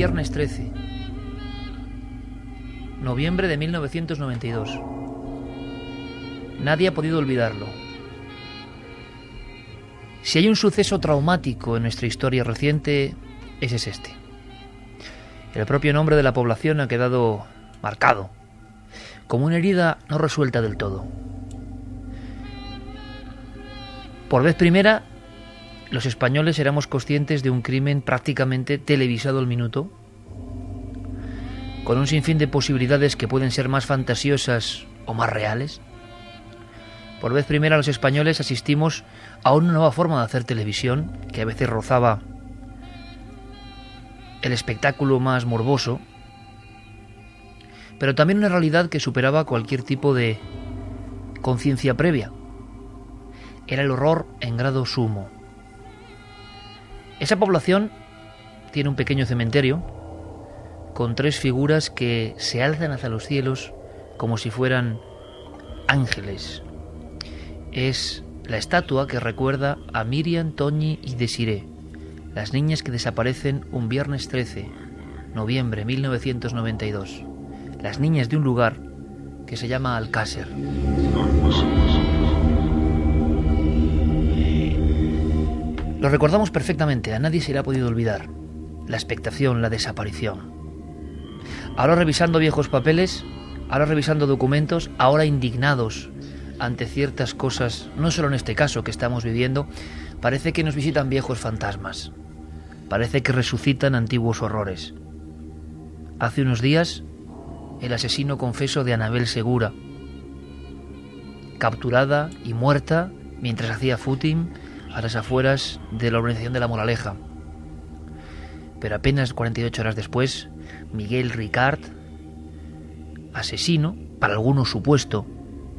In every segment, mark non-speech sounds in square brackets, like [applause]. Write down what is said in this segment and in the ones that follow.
Viernes 13, noviembre de 1992. Nadie ha podido olvidarlo. Si hay un suceso traumático en nuestra historia reciente, ese es este. El propio nombre de la población ha quedado marcado, como una herida no resuelta del todo. Por vez primera, los españoles éramos conscientes de un crimen prácticamente televisado al minuto, con un sinfín de posibilidades que pueden ser más fantasiosas o más reales. Por vez primera los españoles asistimos a una nueva forma de hacer televisión que a veces rozaba el espectáculo más morboso, pero también una realidad que superaba cualquier tipo de conciencia previa. Era el horror en grado sumo. Esa población tiene un pequeño cementerio con tres figuras que se alzan hacia los cielos como si fueran ángeles. Es la estatua que recuerda a Miriam, Toñi y Desiré, las niñas que desaparecen un viernes 13, noviembre 1992. Las niñas de un lugar que se llama Alcácer. Lo recordamos perfectamente, a nadie se le ha podido olvidar. La expectación, la desaparición. Ahora revisando viejos papeles, ahora revisando documentos, ahora indignados ante ciertas cosas, no solo en este caso que estamos viviendo, parece que nos visitan viejos fantasmas. Parece que resucitan antiguos horrores. Hace unos días, el asesino confeso de Anabel Segura, capturada y muerta mientras hacía footing a las afueras de la organización de la Moraleja. Pero apenas 48 horas después, Miguel Ricard, asesino, para algunos supuesto,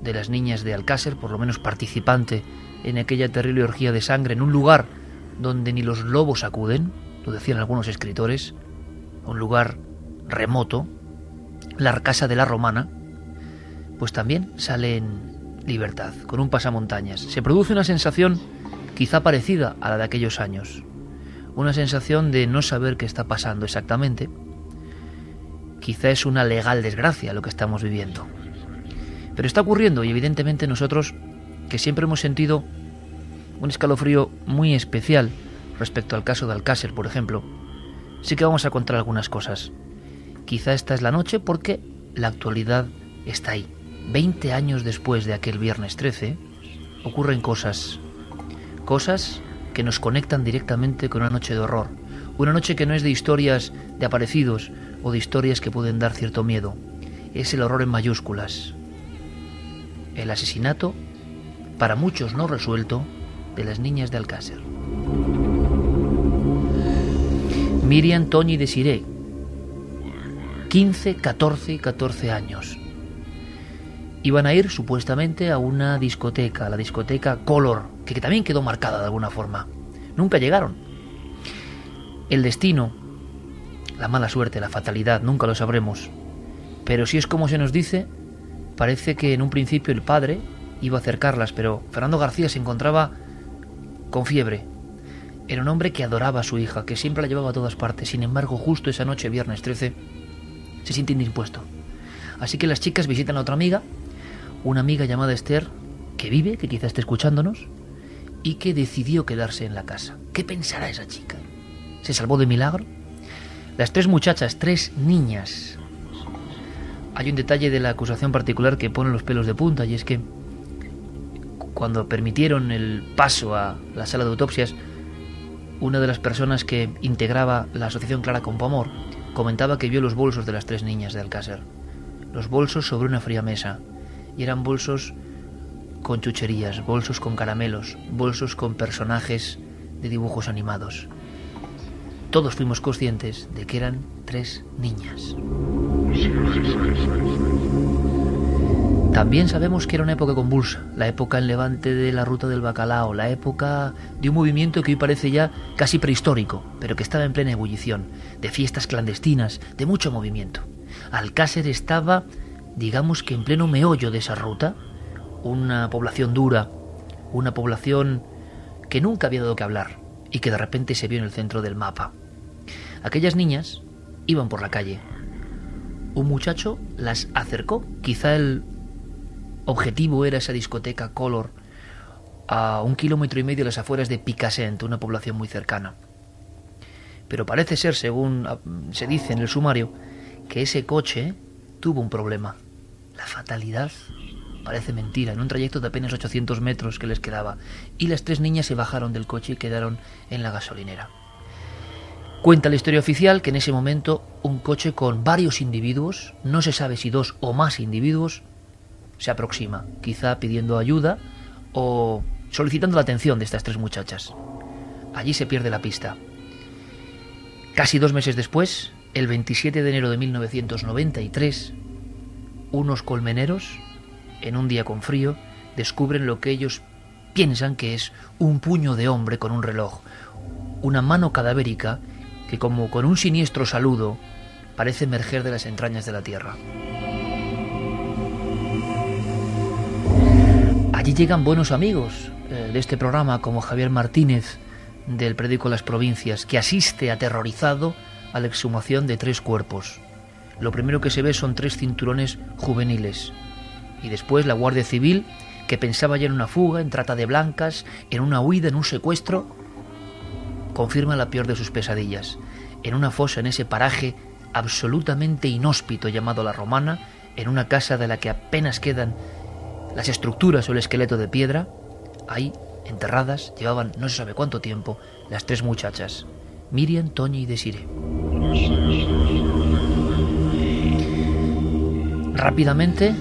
de las niñas de Alcácer, por lo menos participante en aquella terrible orgía de sangre en un lugar donde ni los lobos acuden, lo decían algunos escritores, un lugar remoto, la Arcasa de la Romana, pues también sale en libertad, con un pasamontañas. Se produce una sensación quizá parecida a la de aquellos años. Una sensación de no saber qué está pasando exactamente. Quizá es una legal desgracia lo que estamos viviendo. Pero está ocurriendo y evidentemente nosotros, que siempre hemos sentido un escalofrío muy especial respecto al caso de Alcácer, por ejemplo, sí que vamos a contar algunas cosas. Quizá esta es la noche porque la actualidad está ahí. Veinte años después de aquel viernes 13, ocurren cosas cosas que nos conectan directamente con una noche de horror, Una noche que no es de historias de aparecidos o de historias que pueden dar cierto miedo. Es el horror en mayúsculas. El asesinato, para muchos no resuelto, de las niñas de Alcácer. Miriam, Toñi y Desiree, 15, 14 y 14 años. Iban a ir supuestamente a una discoteca, la discoteca Color, que también quedó marcada de alguna forma. Nunca llegaron. El destino, la mala suerte, la fatalidad, nunca lo sabremos. Pero si es como se nos dice, parece que en un principio el padre iba a acercarlas, pero Fernando García se encontraba con fiebre. Era un hombre que adoraba a su hija, que siempre la llevaba a todas partes. Sin embargo, justo esa noche, viernes 13, se siente indispuesto. Así que las chicas visitan a otra amiga, una amiga llamada Esther, que vive, que quizá esté escuchándonos, y que decidió quedarse en la casa. ¿Qué pensará esa chica? ¿Se salvó de milagro? Las tres muchachas, tres niñas. Hay un detalle de la acusación particular que pone los pelos de punta, y es que cuando permitieron el paso a la sala de autopsias, una de las personas que integraba la asociación Clara Compamor comentaba que vio los bolsos de las tres niñas de Alcácer. Los bolsos sobre una fría mesa. Y eran bolsos con chucherías, bolsos con caramelos, bolsos con personajes de dibujos animados. Todos fuimos conscientes de que eran tres niñas. También sabemos que era una época convulsa, la época en levante de la ruta del bacalao, la época de un movimiento que hoy parece ya casi prehistórico, pero que estaba en plena ebullición, de fiestas clandestinas, de mucho movimiento. Alcácer estaba, digamos que en pleno meollo de esa ruta, una población dura, una población que nunca había dado que hablar y que de repente se vio en el centro del mapa. Aquellas niñas iban por la calle. Un muchacho las acercó, quizá el objetivo era esa discoteca Color a un kilómetro y medio de las afueras de Picassent, una población muy cercana. Pero parece ser, según ah, se dice en el sumario, que ese coche tuvo un problema. La fatalidad parece mentira, en un trayecto de apenas 800 metros que les quedaba, y las tres niñas se bajaron del coche y quedaron en la gasolinera. Cuenta la historia oficial que en ese momento un coche con varios individuos, no se sabe si dos o más individuos, se aproxima, quizá pidiendo ayuda o solicitando la atención de estas tres muchachas. Allí se pierde la pista. Casi dos meses después, el 27 de enero de 1993, unos colmeneros, en un día con frío, descubren lo que ellos piensan que es un puño de hombre con un reloj, una mano cadavérica que como con un siniestro saludo parece emerger de las entrañas de la tierra. Allí llegan buenos amigos eh, de este programa, como Javier Martínez, del periódico Las Provincias, que asiste aterrorizado a la exhumación de tres cuerpos. Lo primero que se ve son tres cinturones juveniles. Y después la Guardia Civil, que pensaba ya en una fuga, en trata de blancas, en una huida, en un secuestro, confirma la peor de sus pesadillas. En una fosa, en ese paraje absolutamente inhóspito llamado La Romana, en una casa de la que apenas quedan las estructuras o el esqueleto de piedra, ahí, enterradas, llevaban no se sabe cuánto tiempo, las tres muchachas, Miriam, Toñi y Desire. Rápidamente,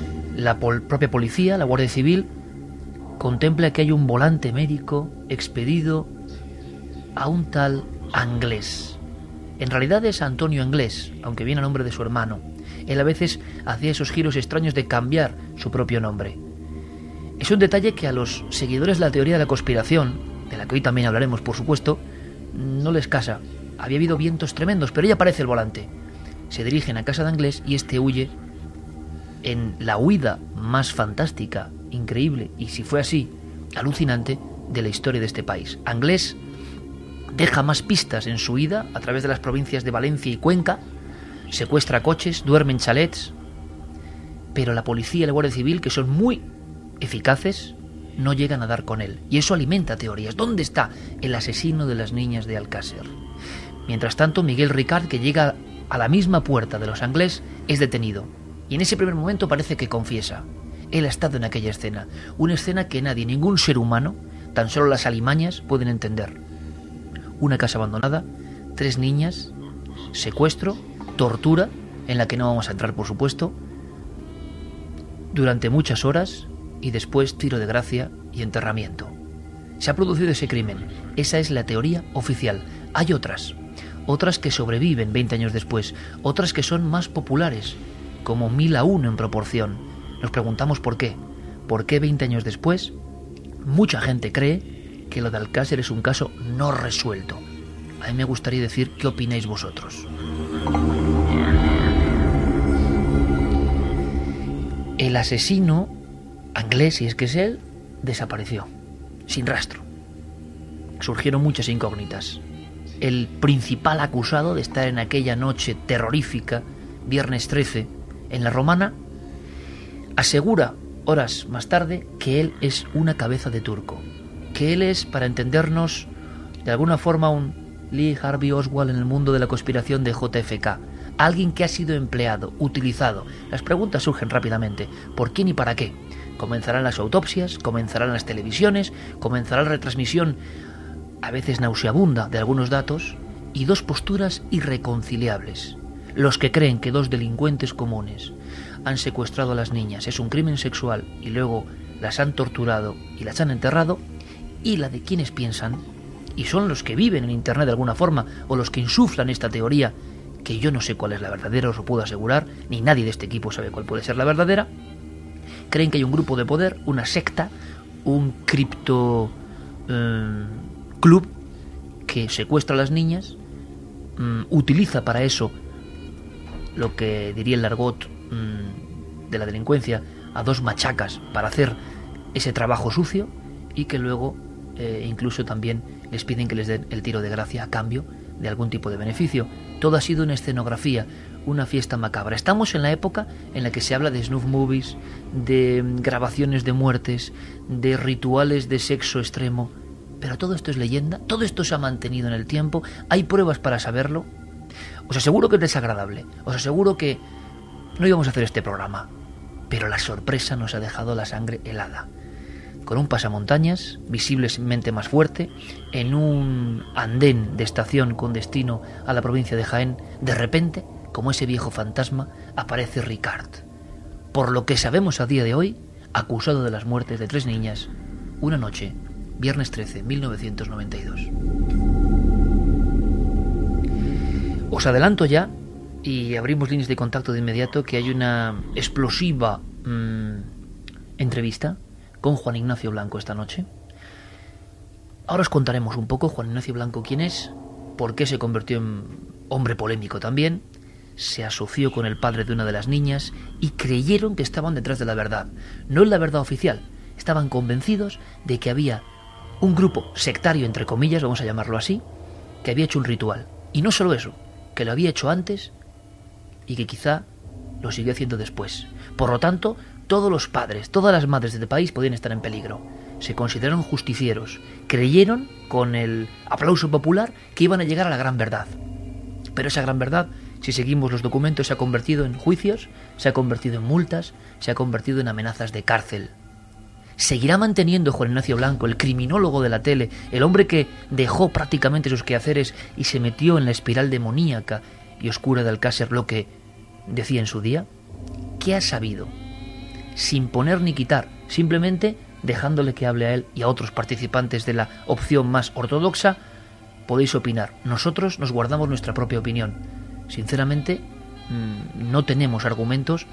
la propia policía, la Guardia Civil, contempla que hay un volante médico expedido a un tal Anglés. En realidad es Antonio Anglés, aunque viene a nombre de su hermano. Él a veces hacía esos giros extraños de cambiar su propio nombre. Es un detalle que a los seguidores de la teoría de la conspiración, de la que hoy también hablaremos por supuesto, no les casa. Había habido vientos tremendos, pero ella aparece el volante. Se dirigen a casa de Anglés y este huye en la huida más fantástica, increíble y si fue así, alucinante de la historia de este país. Anglés deja más pistas en su huida a través de las provincias de Valencia y Cuenca, secuestra coches, duerme en chalets, pero la policía y la Guardia Civil, que son muy eficaces no llegan a dar con él. Y eso alimenta teorías. ¿Dónde está el asesino de las niñas de Alcácer? Mientras tanto, Miguel Ricard, que llega a la misma puerta de los Anglés, es detenido. Y en ese primer momento parece que confiesa. Él ha estado en aquella escena. Una escena que nadie, ningún ser humano, tan solo las alimañas, pueden entender. Una casa abandonada, tres niñas, secuestro, tortura, en la que no vamos a entrar por supuesto, durante muchas horas y después tiro de gracia y enterramiento. Se ha producido ese crimen. Esa es la teoría oficial. Hay otras. Otras que sobreviven 20 años después. Otras que son más populares, como mil a uno en proporción. Nos preguntamos por qué. ¿Por qué 20 años después mucha gente cree que lo de Alcácer es un caso no resuelto? A mí me gustaría decir qué opináis vosotros. El asesino, inglés si es que es él, desapareció, sin rastro. Surgieron muchas incógnitas. El principal acusado de estar en aquella noche terrorífica, viernes 13, en la romana, asegura horas más tarde que él es una cabeza de turco, que él es, para entendernos, de alguna forma un Lee Harvey Oswald en el mundo de la conspiración de JFK, alguien que ha sido empleado, utilizado. Las preguntas surgen rápidamente, ¿por quién y para qué? Comenzarán las autopsias, comenzarán las televisiones, comenzará la retransmisión, a veces nauseabunda, de algunos datos, y dos posturas irreconciliables. Los que creen que dos delincuentes comunes han secuestrado a las niñas, es un crimen sexual y luego las han torturado y las han enterrado, y la de quienes piensan, y son los que viven en Internet de alguna forma, o los que insuflan esta teoría, que yo no sé cuál es la verdadera, os lo puedo asegurar, ni nadie de este equipo sabe cuál puede ser la verdadera, creen que hay un grupo de poder, una secta, un cripto eh, club que secuestra a las niñas, mm, utiliza para eso lo que diría el largot mm, de la delincuencia a dos machacas para hacer ese trabajo sucio y que luego eh, incluso también les piden que les den el tiro de gracia a cambio de algún tipo de beneficio. Todo ha sido una escenografía, una fiesta macabra. Estamos en la época en la que se habla de snuff movies, de mm, grabaciones de muertes, de rituales de sexo extremo. Pero todo esto es leyenda, todo esto se ha mantenido en el tiempo, hay pruebas para saberlo. Os aseguro que es desagradable, os aseguro que no íbamos a hacer este programa, pero la sorpresa nos ha dejado la sangre helada. Con un pasamontañas, visiblemente más fuerte, en un andén de estación con destino a la provincia de Jaén, de repente, como ese viejo fantasma, aparece Ricard. Por lo que sabemos a día de hoy, acusado de las muertes de tres niñas, una noche viernes 13, 1992. Os adelanto ya, y abrimos líneas de contacto de inmediato, que hay una explosiva mmm, entrevista con Juan Ignacio Blanco esta noche. Ahora os contaremos un poco Juan Ignacio Blanco quién es, por qué se convirtió en hombre polémico también, se asoció con el padre de una de las niñas y creyeron que estaban detrás de la verdad. No en la verdad oficial, estaban convencidos de que había un grupo sectario, entre comillas, vamos a llamarlo así, que había hecho un ritual. Y no solo eso, que lo había hecho antes y que quizá lo siguió haciendo después. Por lo tanto, todos los padres, todas las madres de este país podían estar en peligro. Se consideraron justicieros, creyeron, con el aplauso popular, que iban a llegar a la gran verdad. Pero esa gran verdad, si seguimos los documentos, se ha convertido en juicios, se ha convertido en multas, se ha convertido en amenazas de cárcel seguirá manteniendo Juan Ignacio Blanco, el criminólogo de la tele, el hombre que dejó prácticamente sus quehaceres y se metió en la espiral demoníaca y oscura de Alcácer, lo que decía en su día? ¿Qué ha sabido? Sin poner ni quitar, simplemente dejándole que hable a él y a otros participantes de la opción más ortodoxa, podéis opinar. Nosotros nos guardamos nuestra propia opinión. Sinceramente, mm, no tenemos argumentos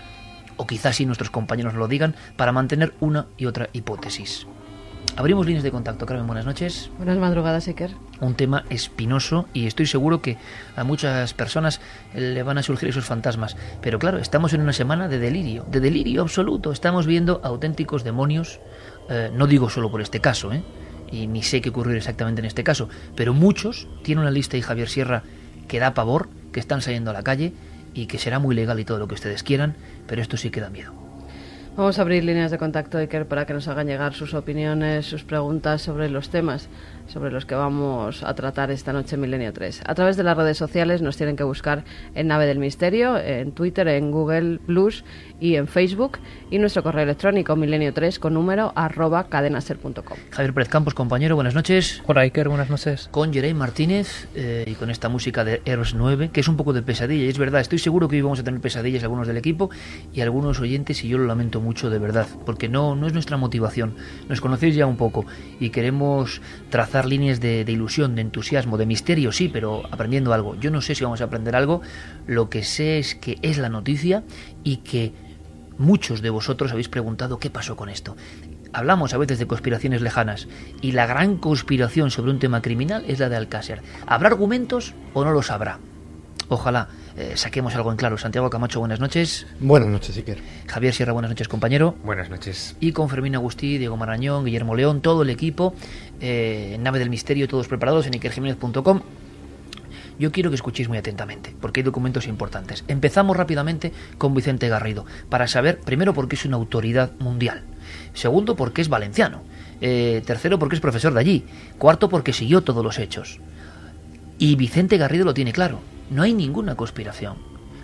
o quizás si nuestros compañeros lo digan, para mantener una y otra hipótesis. Abrimos líneas de contacto. Carmen, buenas noches. Buenas madrugadas, Eker. Un tema espinoso y estoy seguro que a muchas personas le van a surgir esos fantasmas. Pero claro, estamos en una semana de delirio, de delirio absoluto. Estamos viendo auténticos demonios, eh, no digo solo por este caso, ¿eh? y ni sé qué ocurrir exactamente en este caso, pero muchos, tiene una lista y Javier Sierra que da pavor, que están saliendo a la calle y que será muy legal y todo lo que ustedes quieran, pero esto sí que da miedo. Vamos a abrir líneas de contacto, Iker, para que nos hagan llegar sus opiniones, sus preguntas sobre los temas sobre los que vamos a tratar esta noche en Milenio 3. A través de las redes sociales nos tienen que buscar en Nave del Misterio, en Twitter, en Google Plus y en Facebook y nuestro correo electrónico milenio3 con número arroba cadenaser.com. Javier Pérez Campos, compañero, buenas noches. Hola Iker, buenas noches. Con Jerey Martínez eh, y con esta música de Eros 9, que es un poco de pesadilla. Y es verdad, estoy seguro que hoy vamos a tener pesadillas algunos del equipo y algunos oyentes y yo lo lamento mucho de verdad, porque no, no es nuestra motivación. Nos conocéis ya un poco y queremos trazar líneas de, de ilusión, de entusiasmo, de misterio, sí, pero aprendiendo algo. Yo no sé si vamos a aprender algo, lo que sé es que es la noticia y que Muchos de vosotros habéis preguntado qué pasó con esto. Hablamos a veces de conspiraciones lejanas y la gran conspiración sobre un tema criminal es la de Alcácer. ¿Habrá argumentos o no los habrá? Ojalá eh, saquemos algo en claro. Santiago Camacho, buenas noches. Buenas noches, Iker. Javier Sierra, buenas noches, compañero. Buenas noches. Y con Fermín Agustí, Diego Marañón, Guillermo León, todo el equipo, eh, en Nave del Misterio, todos preparados en ikerjiménez.com yo quiero que escuchéis muy atentamente, porque hay documentos importantes. Empezamos rápidamente con Vicente Garrido, para saber, primero, por qué es una autoridad mundial. Segundo, porque es valenciano. Eh, tercero, porque es profesor de allí. Cuarto, porque siguió todos los hechos. Y Vicente Garrido lo tiene claro. No hay ninguna conspiración.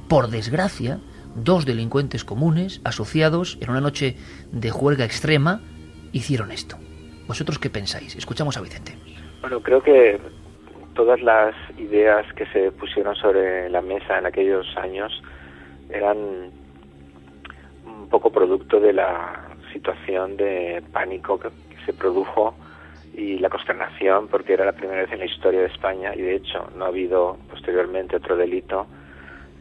Por desgracia, dos delincuentes comunes, asociados en una noche de juerga extrema, hicieron esto. ¿Vosotros qué pensáis? Escuchamos a Vicente. Bueno, creo que todas las ideas que se pusieron sobre la mesa en aquellos años eran un poco producto de la situación de pánico que, se produjo y la consternación porque era la primera vez en la historia de España y de hecho no ha habido posteriormente otro delito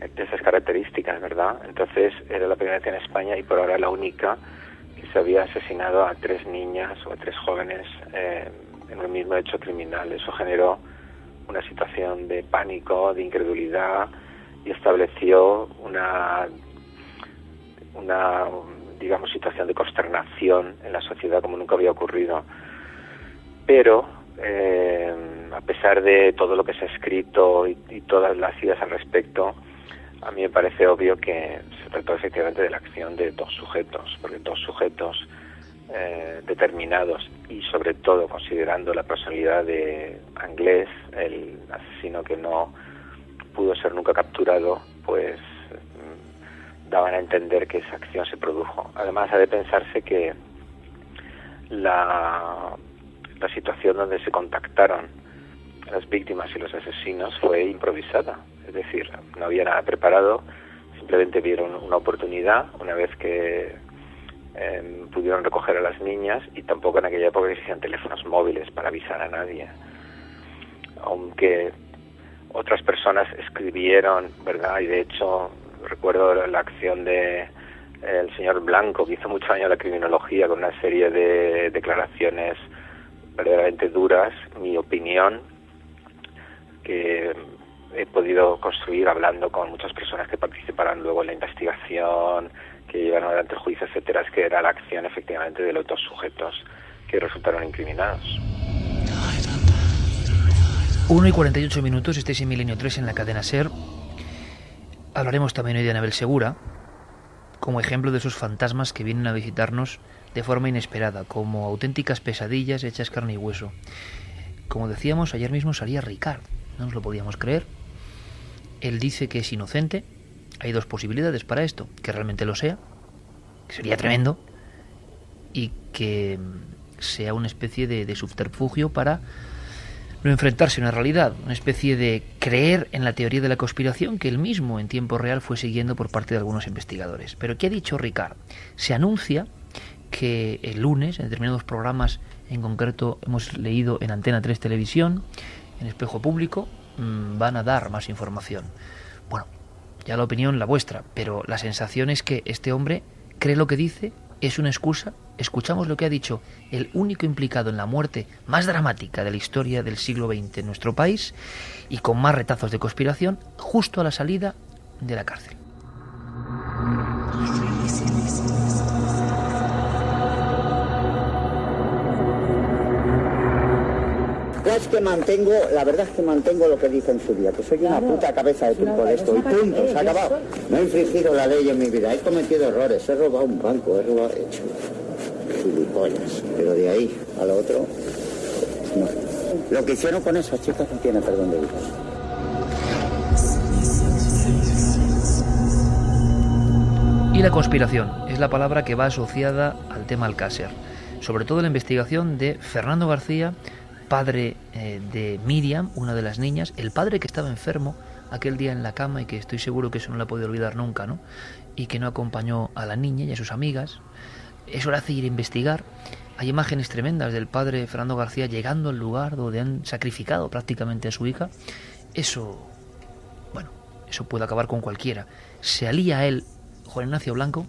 de esas características, ¿verdad? Entonces era la primera vez en España y por ahora la única que se había asesinado a tres niñas o a tres jóvenes eh, en el mismo hecho criminal. Eso generó una situación de pánico, de incredulidad y estableció una, una digamos, situación de consternación en la sociedad como nunca había ocurrido. Pero, eh, a pesar de todo lo que se ha escrito y, y, todas las ideas al respecto, a mí me parece obvio que se trató efectivamente de la acción de dos sujetos, porque dos sujetos eh, determinados y sobre todo considerando la personalidad de Anglés, el asesino que no pudo ser nunca capturado, pues mm, daban a entender que esa acción se produjo. Además, ha de pensarse que la, la situación donde se contactaron las víctimas y los asesinos fue improvisada, es decir, no había nada preparado, simplemente vieron una oportunidad una vez que eh, pudieron recoger a las niñas y tampoco en aquella época existían teléfonos móviles para avisar a nadie. Aunque otras personas escribieron, ¿verdad? Y de hecho recuerdo la acción de el señor Blanco, que hizo mucho daño a la criminología con una serie de declaraciones verdaderamente duras, mi opinión, que he podido construir hablando con muchas personas que participaron luego en la investigación, que llegaron adelante el juicio, etcétera, es que era la acción efectivamente de los dos sujetos que resultaron incriminados. 1 y 48 minutos, estéis en Milenio 3 en la cadena SER. Hablaremos también hoy de Anabel Segura, como ejemplo de esos fantasmas que vienen a visitarnos de forma inesperada, como auténticas pesadillas hechas carne y hueso. Como decíamos, ayer mismo salía Ricard, no nos lo podíamos creer. Él dice que es inocente, hay dos posibilidades para esto, que realmente lo sea, que sería tremendo, y que sea una especie de, de subterfugio para no enfrentarse a una realidad, una especie de creer en la teoría de la conspiración que él mismo en tiempo real fue siguiendo por parte de algunos investigadores. Pero ¿qué ha dicho Ricard? Se anuncia que el lunes, en determinados programas, en concreto hemos leído en Antena 3 Televisión, en Espejo Público, mmm, van a dar más información. Bueno, ya la opinión la vuestra, pero la sensación es que este hombre cree lo que dice, es una excusa. Escuchamos lo que ha dicho el único implicado en la muerte más dramática de la historia del siglo XX en nuestro país y con más retazos de conspiración justo a la salida de la cárcel. Las que mantengo, la verdad es que mantengo lo que dice en su día, que soy una puta cabeza de turco de esto, y punto, se ha acabado. No he infringido la ley en mi vida, he cometido errores, he robado un banco, he robado... He hecho gilipollas, pero de ahí a lo otro, no. Lo que hicieron con esas chicas no tiene perdón de Dios. Y la conspiración es la palabra que va asociada al tema Alcácer, sobre todo la investigación de Fernando García, padre eh, de Miriam, una de las niñas, el padre que estaba enfermo aquel día en la cama y que estoy seguro que eso no la puede olvidar nunca, ¿no? Y que no acompañó a la niña y a sus amigas. Eso le hace ir a investigar. Hay imágenes tremendas del padre Fernando García llegando al lugar donde han sacrificado prácticamente a su hija. Eso, bueno, eso puede acabar con cualquiera. Se alía él Juan Ignacio Blanco,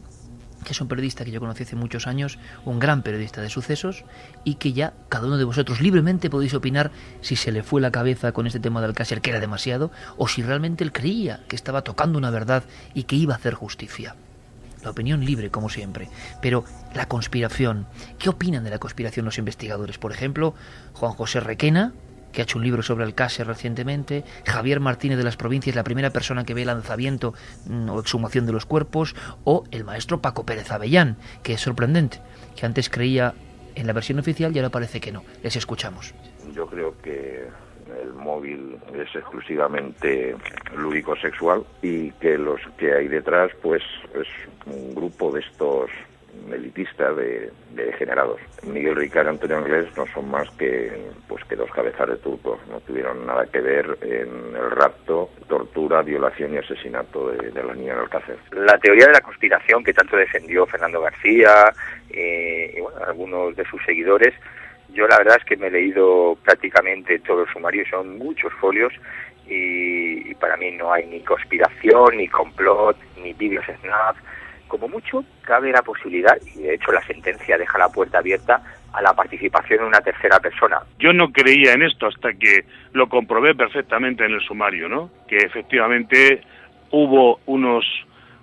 que es un periodista que yo conocí hace muchos años, un gran periodista de sucesos, y que ya cada uno de vosotros libremente podéis opinar si se le fue la cabeza con este tema de Alcácer, que era demasiado, o si realmente él creía que estaba tocando una verdad y que iba a hacer justicia. La opinión libre, como siempre. Pero la conspiración. ¿Qué opinan de la conspiración los investigadores? Por ejemplo, Juan José Requena, que ha hecho un libro sobre CASE recientemente, Javier Martínez de las Provincias, la primera persona que ve lanzamiento mm, o exhumación de los cuerpos, o el maestro Paco Pérez Avellán, que es sorprendente, que antes creía en la versión oficial y ahora parece que no. Les escuchamos. Yo creo que el móvil es exclusivamente lúdico sexual y que los que hay detrás pues es un grupo de estos elitistas de, de degenerados. Miguel Ricard y Antonio Anglés no son más que pues que dos cabezas de turcos, no tuvieron nada que ver en el rapto, tortura, violación y asesinato de, de la niña en Alcácer. La teoría de la conspiración que tanto defendió Fernando García eh, y algunos de sus seguidores, yo la verdad es que me he leído prácticamente todo el sumario, son muchos folios y, y para mí no hay ni conspiración, ni complot, ni vídeos snap, como mucho cabe la posibilidad, y de hecho la sentencia deja la puerta abierta a la participación de una tercera persona. Yo no creía en esto hasta que lo comprobé perfectamente en el sumario, ¿no? Que efectivamente hubo unos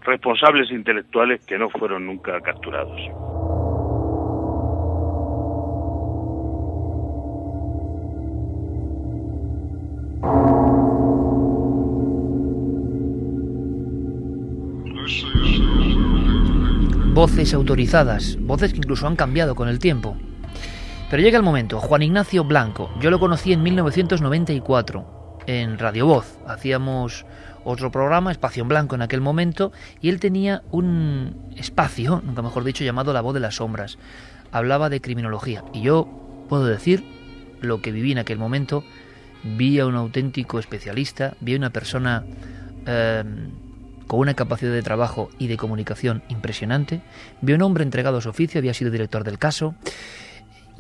responsables intelectuales que no fueron nunca capturados. Voces autorizadas, voces que incluso han cambiado con el tiempo. Pero llega el momento, Juan Ignacio Blanco, yo lo conocí en 1994 en Radio Voz, hacíamos otro programa, Espacio en Blanco en aquel momento, y él tenía un espacio, nunca mejor dicho, llamado La Voz de las Sombras. Hablaba de criminología, y yo puedo decir lo que viví en aquel momento, vi a un auténtico especialista, vi a una persona... Eh, con una capacidad de trabajo y de comunicación impresionante, vio un hombre entregado a su oficio, había sido director del caso,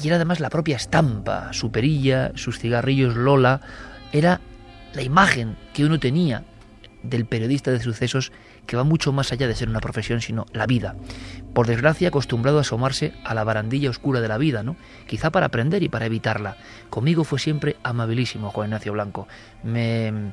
y era además la propia estampa, su perilla, sus cigarrillos Lola, era la imagen que uno tenía del periodista de sucesos que va mucho más allá de ser una profesión, sino la vida. Por desgracia, acostumbrado a asomarse a la barandilla oscura de la vida, ¿no? Quizá para aprender y para evitarla. Conmigo fue siempre amabilísimo Juan Ignacio Blanco. Me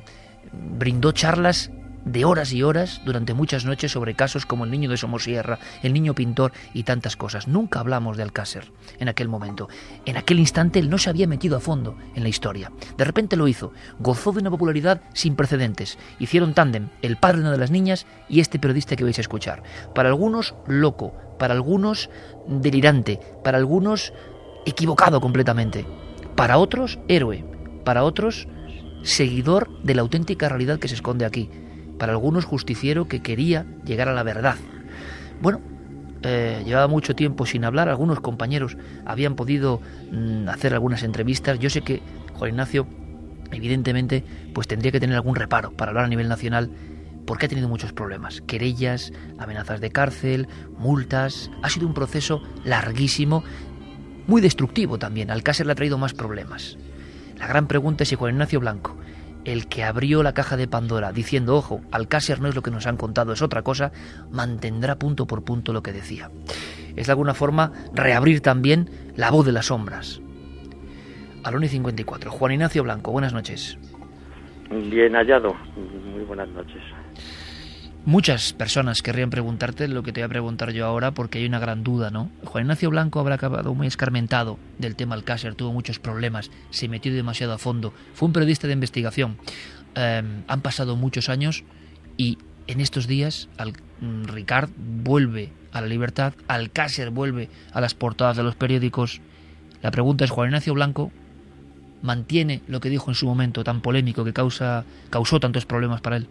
brindó charlas de horas y horas durante muchas noches sobre casos como el niño de Somosierra, el niño pintor y tantas cosas. Nunca hablamos de Alcácer en aquel momento. En aquel instante él no se había metido a fondo en la historia. De repente lo hizo. Gozó de una popularidad sin precedentes. Hicieron tándem el padre de una de las niñas y este periodista que vais a escuchar. Para algunos, loco. Para algunos, delirante. Para algunos, equivocado completamente. Para otros, héroe. Para otros, seguidor de la auténtica realidad que se esconde aquí para algunos justiciero que quería llegar a la verdad. Bueno, eh, llevaba mucho tiempo sin hablar, algunos compañeros habían podido mm, hacer algunas entrevistas. Yo sé que Juan Ignacio, evidentemente, pues tendría que tener algún reparo para hablar a nivel nacional porque ha tenido muchos problemas. Querellas, amenazas de cárcel, multas. Ha sido un proceso larguísimo, muy destructivo también. Alcácer le ha traído más problemas. La gran pregunta es si Juan Ignacio Blanco el que abrió la caja de Pandora diciendo, ojo, Alcácer no es lo que nos han contado, es otra cosa, mantendrá punto por punto lo que decía. Es de alguna forma reabrir también la voz de las sombras. Aloni 54, Juan Ignacio Blanco, buenas noches. Bien hallado, muy buenas noches. Muchas personas querrían preguntarte lo que te voy a preguntar yo ahora porque hay una gran duda, ¿no? Juan Ignacio Blanco habrá acabado muy escarmentado del tema Alcácer, tuvo muchos problemas, se metió demasiado a fondo, fue un periodista de investigación. Em, han pasado muchos años y en estos días mm, Ricard vuelve a la libertad, Alcácer vuelve a las portadas de los periódicos. La pregunta es, Juan Ignacio Blanco mantiene lo que dijo en su momento tan polémico que causa, causó tantos problemas para él.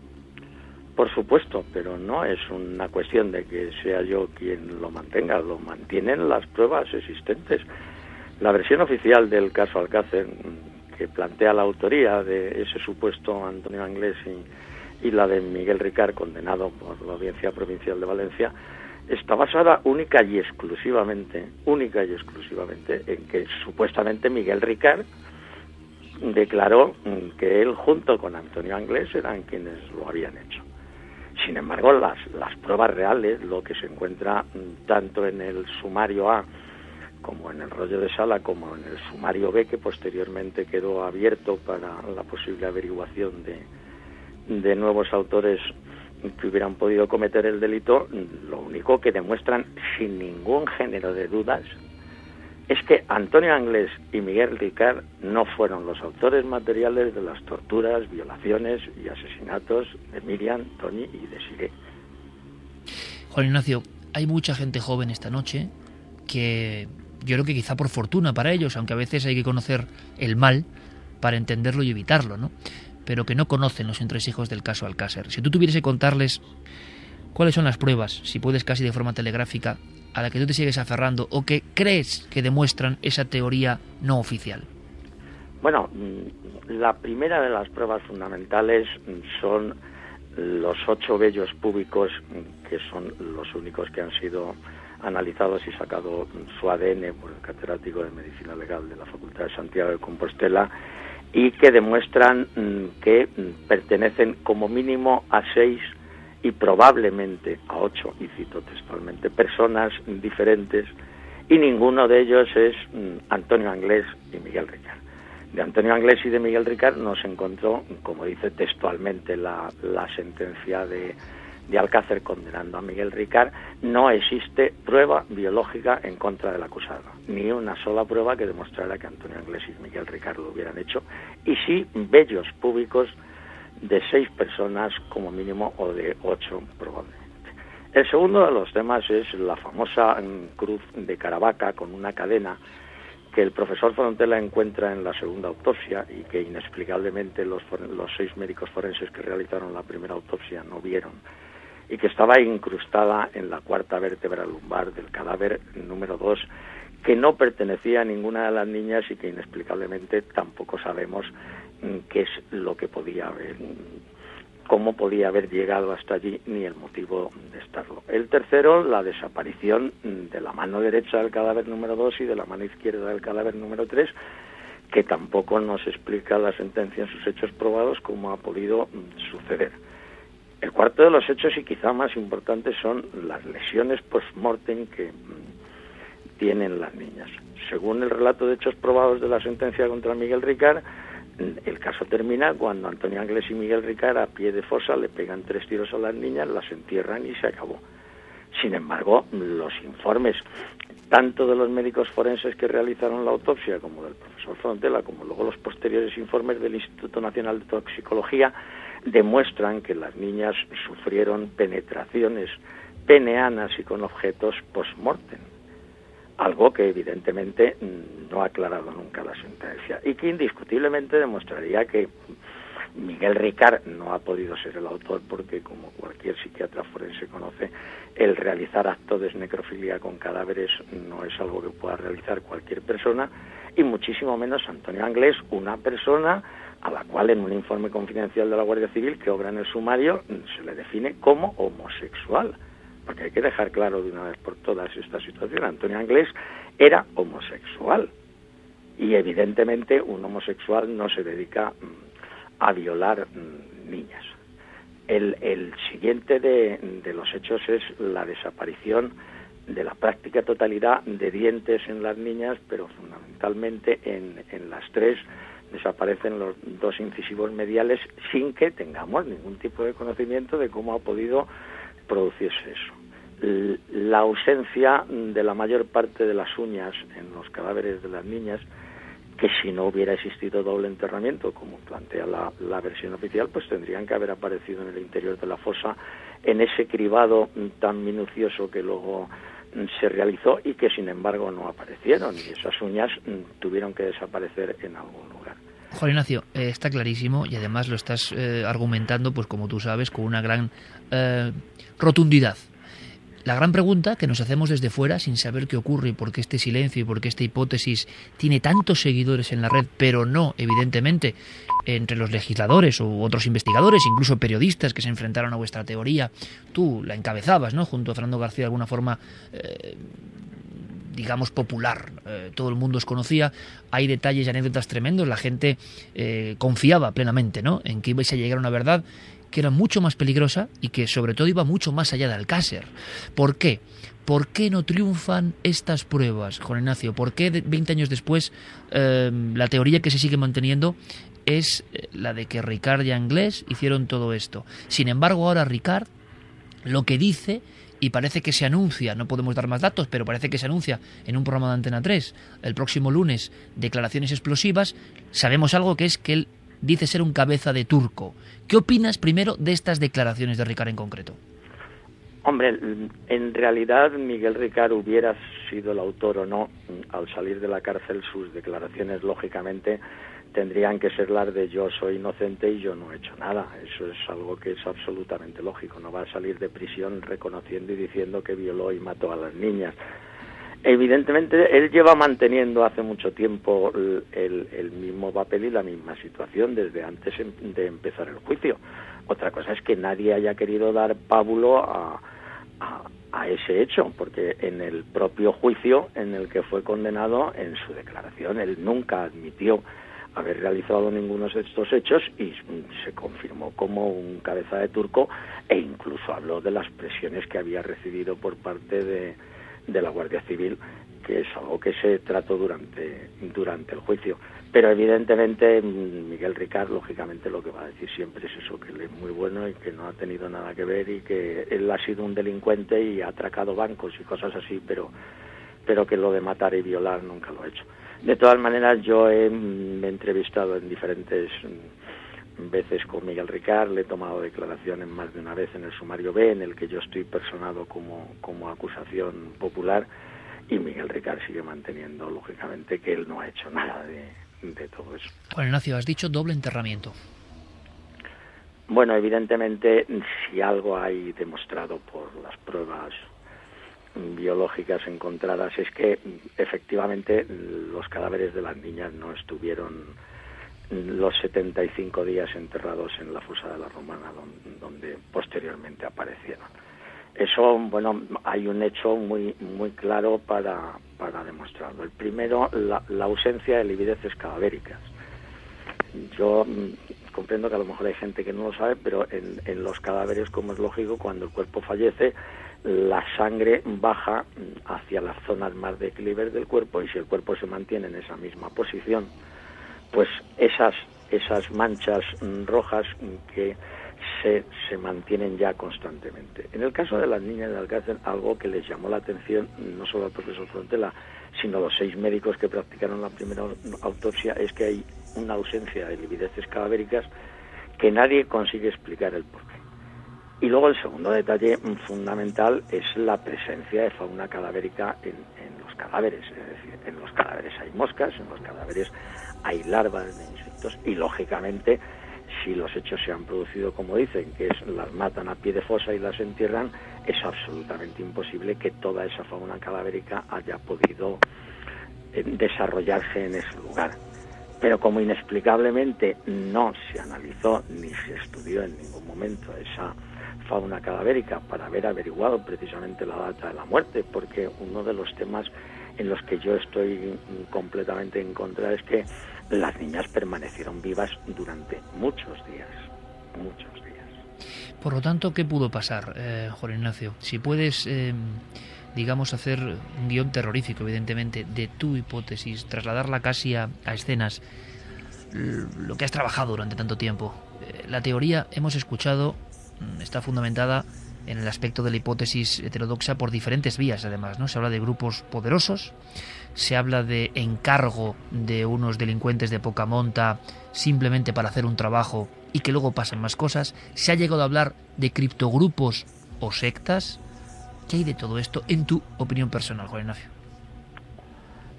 Por supuesto, pero no es una cuestión de que sea yo quien lo mantenga, lo mantienen las pruebas existentes. La versión oficial del caso Alcácer, que plantea la autoría de ese supuesto Antonio Anglés y, y la de Miguel Ricard, condenado por la Audiencia Provincial de Valencia, está basada única y exclusivamente, única y exclusivamente en que supuestamente Miguel Ricard declaró que él junto con Antonio Anglés eran quienes lo habían hecho. Sin embargo, las, las pruebas reales, lo que se encuentra tanto en el sumario A como en el rollo de sala, como en el sumario B, que posteriormente quedó abierto para la posible averiguación de, de nuevos autores que hubieran podido cometer el delito, lo único que demuestran sin ningún género de dudas es que Antonio Anglés y Miguel Ricard no fueron los autores materiales de las torturas, violaciones y asesinatos de Miriam, Tony y de Siré. Juan Ignacio, hay mucha gente joven esta noche que yo creo que quizá por fortuna para ellos, aunque a veces hay que conocer el mal para entenderlo y evitarlo, ¿no? Pero que no conocen los entresijos del caso Alcácer. Si tú tuvieras que contarles cuáles son las pruebas, si puedes casi de forma telegráfica, a la que tú te sigues aferrando o que crees que demuestran esa teoría no oficial? Bueno, mm, la primera de las pruebas fundamentales son los ocho vellos públicos, mm, que son los únicos que han sido analizados y sacado su ADN por el catedrático de Medicina Legal de la Facultad de Santiago de Compostela y que demuestran mm, que pertenecen como mínimo a seis y probablemente a ocho, y cito textualmente, personas diferentes, y ninguno de ellos es mm, Antonio Anglés y Miguel Ricard. De Antonio Anglés y de Miguel Ricard no se encontró, como dice textualmente la, la sentencia de, de Alcácer condenando a Miguel Ricard, no existe prueba biológica en contra del acusado, ni una sola prueba que demostrara que Antonio Anglés y Miguel Ricard lo hubieran hecho, y sí bellos públicos de seis personas como mínimo o de ocho probablemente. El segundo de los temas es la famosa cruz de Caravaca con una cadena que el profesor Frontela encuentra en la segunda autopsia y que inexplicablemente los, los seis médicos forenses que realizaron la primera autopsia no vieron y que estaba incrustada en la cuarta vértebra lumbar del cadáver número dos que no pertenecía a ninguna de las niñas y que inexplicablemente tampoco sabemos Mm, qué es lo que podía haber, cómo podía haber llegado hasta allí, ni el motivo de estarlo. El tercero, la desaparición de la mano derecha del cadáver número dos y de la mano izquierda del cadáver número tres, que tampoco nos explica la sentencia en sus hechos probados cómo ha podido mm, suceder. El cuarto de los hechos y quizá más importantes son las lesiones post-mortem que mm, tienen las niñas. Según el relato de hechos probados de la sentencia contra Miguel Ricard, el caso termina cuando Antonio Ángeles y Miguel Ricard a pie de fosa le pegan tres tiros a las niñas, las entierran y se acabó. Sin embargo, los informes, tanto de los médicos forenses que realizaron la autopsia, como del profesor Frontela, como luego los posteriores informes del Instituto Nacional de Toxicología, demuestran que las niñas sufrieron penetraciones peneanas y con objetos post-mortem algo que evidentemente mm, no ha aclarado nunca la sentencia y que indiscutiblemente demostraría que Miguel Ricard no ha podido ser el autor porque, como cualquier psiquiatra forense conoce, el realizar actos de necrofilia con cadáveres no es algo que pueda realizar cualquier persona y muchísimo menos Antonio Anglés, una persona a la cual en un informe confidencial de la Guardia Civil que obra en el sumario se le define como homosexual porque hay que dejar claro de una vez por todas esta situación. Antonio Anglés era homosexual y evidentemente un homosexual no se dedica mm, a violar mm, niñas. El, siguiente de, los hechos es la desaparición de la práctica totalidad de dientes en las niñas, pero fundamentalmente en, en las tres desaparecen los dos incisivos mediales sin que tengamos ningún tipo de conocimiento de cómo ha podido producirse eso. La ausencia de la mayor parte de las uñas en los cadáveres de las niñas, que si no hubiera existido doble enterramiento, como plantea la, la versión oficial, pues tendrían que haber aparecido en el interior de la fosa en ese cribado tan minucioso que luego se realizó y que sin embargo no aparecieron y esas uñas mm, tuvieron que desaparecer en algún lugar. Juan Ignacio, eh, está clarísimo y además lo estás eh, argumentando, pues como tú sabes, con una gran eh, rotundidad. La gran pregunta que nos hacemos desde fuera, sin saber qué ocurre y por qué este silencio y por qué esta hipótesis tiene tantos seguidores en la red, pero no, evidentemente, entre los legisladores u otros investigadores, incluso periodistas que se enfrentaron a vuestra teoría, tú la encabezabas, ¿no? Junto a Fernando García, de alguna forma, digamos, popular. Eh, todo el mundo os conocía. Hay detalles y anécdotas tremendos. La gente eh, confiaba plenamente, ¿no? En que ibais a llegar a una verdad que era mucho más peligrosa y que sobre todo iba mucho más allá de Alcácer. ¿Por qué? ¿Por qué no triunfan estas pruebas, Juan Ignacio? ¿Por qué 20 años después eh, la teoría que se sigue manteniendo es la de que Ricard y Anglés hicieron todo esto? Sin embargo, ahora Ricard lo que dice y parece que se anuncia, no podemos dar más datos, pero parece que se anuncia en un programa de Antena 3 el próximo lunes declaraciones explosivas, sabemos algo que es que él dice ser un cabeza de turco. ¿Qué opinas primero de estas declaraciones de Ricard en concreto? Hombre, en realidad Miguel Ricard hubiera sido el autor o no, al salir de la cárcel sus declaraciones lógicamente tendrían que ser las de yo soy inocente y yo no he hecho nada. Eso es algo que es absolutamente lógico. No va a salir de prisión reconociendo y diciendo que violó y mató a las niñas. Evidentemente, él lleva manteniendo hace mucho tiempo el, mismo papel y la misma situación desde antes em, de empezar el juicio. Otra cosa es que nadie haya querido dar pábulo a, a, ese hecho, porque en el propio juicio en el que fue condenado, en su declaración, él nunca admitió haber realizado ninguno de estos hechos y se confirmó como un cabeza de turco e incluso habló de las presiones que había recibido por parte de de la Guardia Civil, que es algo que se trató durante, durante el juicio. Pero evidentemente Miguel Ricard, lógicamente, lo que va a decir siempre es eso, que él es muy bueno y que no ha tenido nada que ver y que él ha sido un delincuente y ha atracado bancos y cosas así, pero, pero que lo de matar y violar nunca lo ha hecho. De todas maneras, yo he, me he entrevistado en diferentes veces con Miguel Ricard, le he tomado declaraciones más de una vez en el sumario B, en el que yo estoy personado como, como acusación popular, y Miguel Ricard sigue manteniendo, lógicamente, que él no ha hecho nada de, de todo eso. Juan Ignacio, has dicho doble enterramiento. Bueno, evidentemente, si algo hay demostrado por las pruebas biológicas encontradas es que efectivamente los cadáveres de las niñas no estuvieron los 75 días enterrados en la fosa de la Romana, donde, posteriormente aparecieron. Eso, bueno, hay un hecho muy muy claro para, para demostrarlo. El primero, la, ausencia de livideces cadavéricas. Yo mm, comprendo que a lo mejor hay gente que no lo sabe, pero en, en los cadáveres, como es lógico, cuando el cuerpo fallece, la sangre baja hacia las zonas más declives del cuerpo y si el cuerpo se mantiene en esa misma posición, pues esas, esas manchas mm, rojas que se, se, mantienen ya constantemente. En el caso de las niñas de Alcácer, algo que les llamó la atención no solo al profesor Frontela, sino a los seis médicos que practicaron la primera autopsia, es que hay una ausencia de livideces cadavéricas que nadie consigue explicar el porqué. Y luego el segundo detalle fundamental es la presencia de fauna cadavérica en, en los cadáveres. Es decir, en los cadáveres hay moscas, en los cadáveres hay larvas de insectos y lógicamente si los hechos se han producido como dicen, que es las matan a pie de fosa y las entierran, es absolutamente imposible que toda esa fauna cadavérica haya podido eh, desarrollarse en ese lugar. Pero como inexplicablemente no se analizó ni se estudió en ningún momento esa fauna cadavérica para haber averiguado precisamente la data de la muerte, porque uno de los temas en los que yo estoy completamente en contra es que las niñas permanecieron vivas durante muchos días, muchos días. Por lo tanto, ¿qué pudo pasar, eh, Ignacio? Si puedes, eh, digamos, hacer un guion terrorífico, evidentemente, de tu hipótesis, trasladarla casi a, escenas, lo que has trabajado durante tanto tiempo. Eh, la teoría, hemos escuchado, está fundamentada en el aspecto de la hipótesis heterodoxa por diferentes vías, además, ¿no? Se habla de grupos poderosos, se habla de encargo de unos delincuentes de poca monta simplemente para hacer un trabajo y que luego pasen más cosas, se ha llegado a hablar de criptogrupos o sectas. ¿Qué hay de todo esto en tu opinión personal, Juan Ignacio?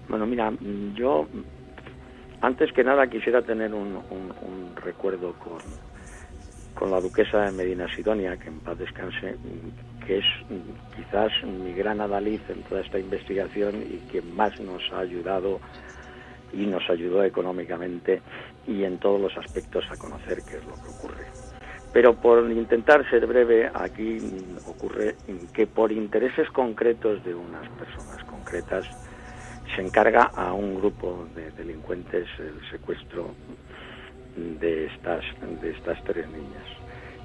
Bueno, mira, yo antes que nada quisiera tener un, un recuerdo con, con la duquesa de Medina Sidonia, que en paz descanse, que es quizás mi gran adalid en toda esta investigación y que más nos ha ayudado y nos ayudó económicamente y en todos los aspectos a conocer qué es lo que ocurre. Pero por intentar ser breve, aquí ocurre que por intereses concretos de unas personas concretas se encarga a un grupo de delincuentes el secuestro de estas, de estas tres niñas.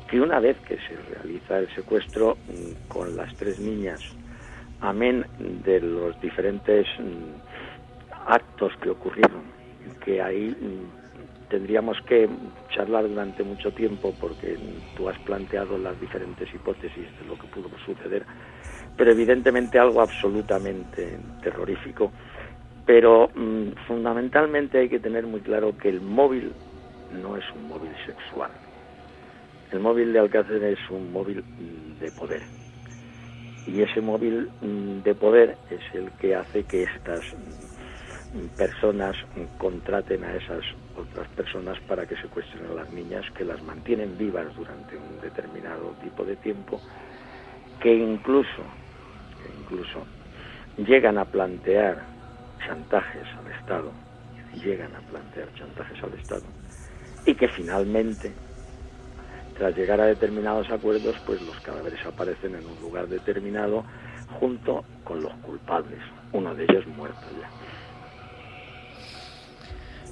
Que una vez que se realiza el secuestro mm, con las tres niñas, amén de los diferentes mm, actos que ocurrieron, que ahí mm, tendríamos que charlar durante mucho tiempo porque tú has planteado las diferentes hipótesis de lo que pudo suceder, pero evidentemente algo absolutamente terrorífico. Pero fundamentalmente hay que tener muy claro que el móvil no es un móvil sexual. El móvil de Alcácer es un móvil mm, de poder. Y ese móvil mm, de poder es el que hace que estas mm, personas contraten a esas otras personas para que secuestren a las niñas, que las mantienen vivas durante un determinado tipo de tiempo, que incluso, que incluso llegan a plantear chantajes al Estado, llegan a plantear chantajes al Estado, y que finalmente, tras llegar a determinados acuerdos, pues los cadáveres aparecen en un lugar determinado junto con los culpables, uno de ellos muerto ya.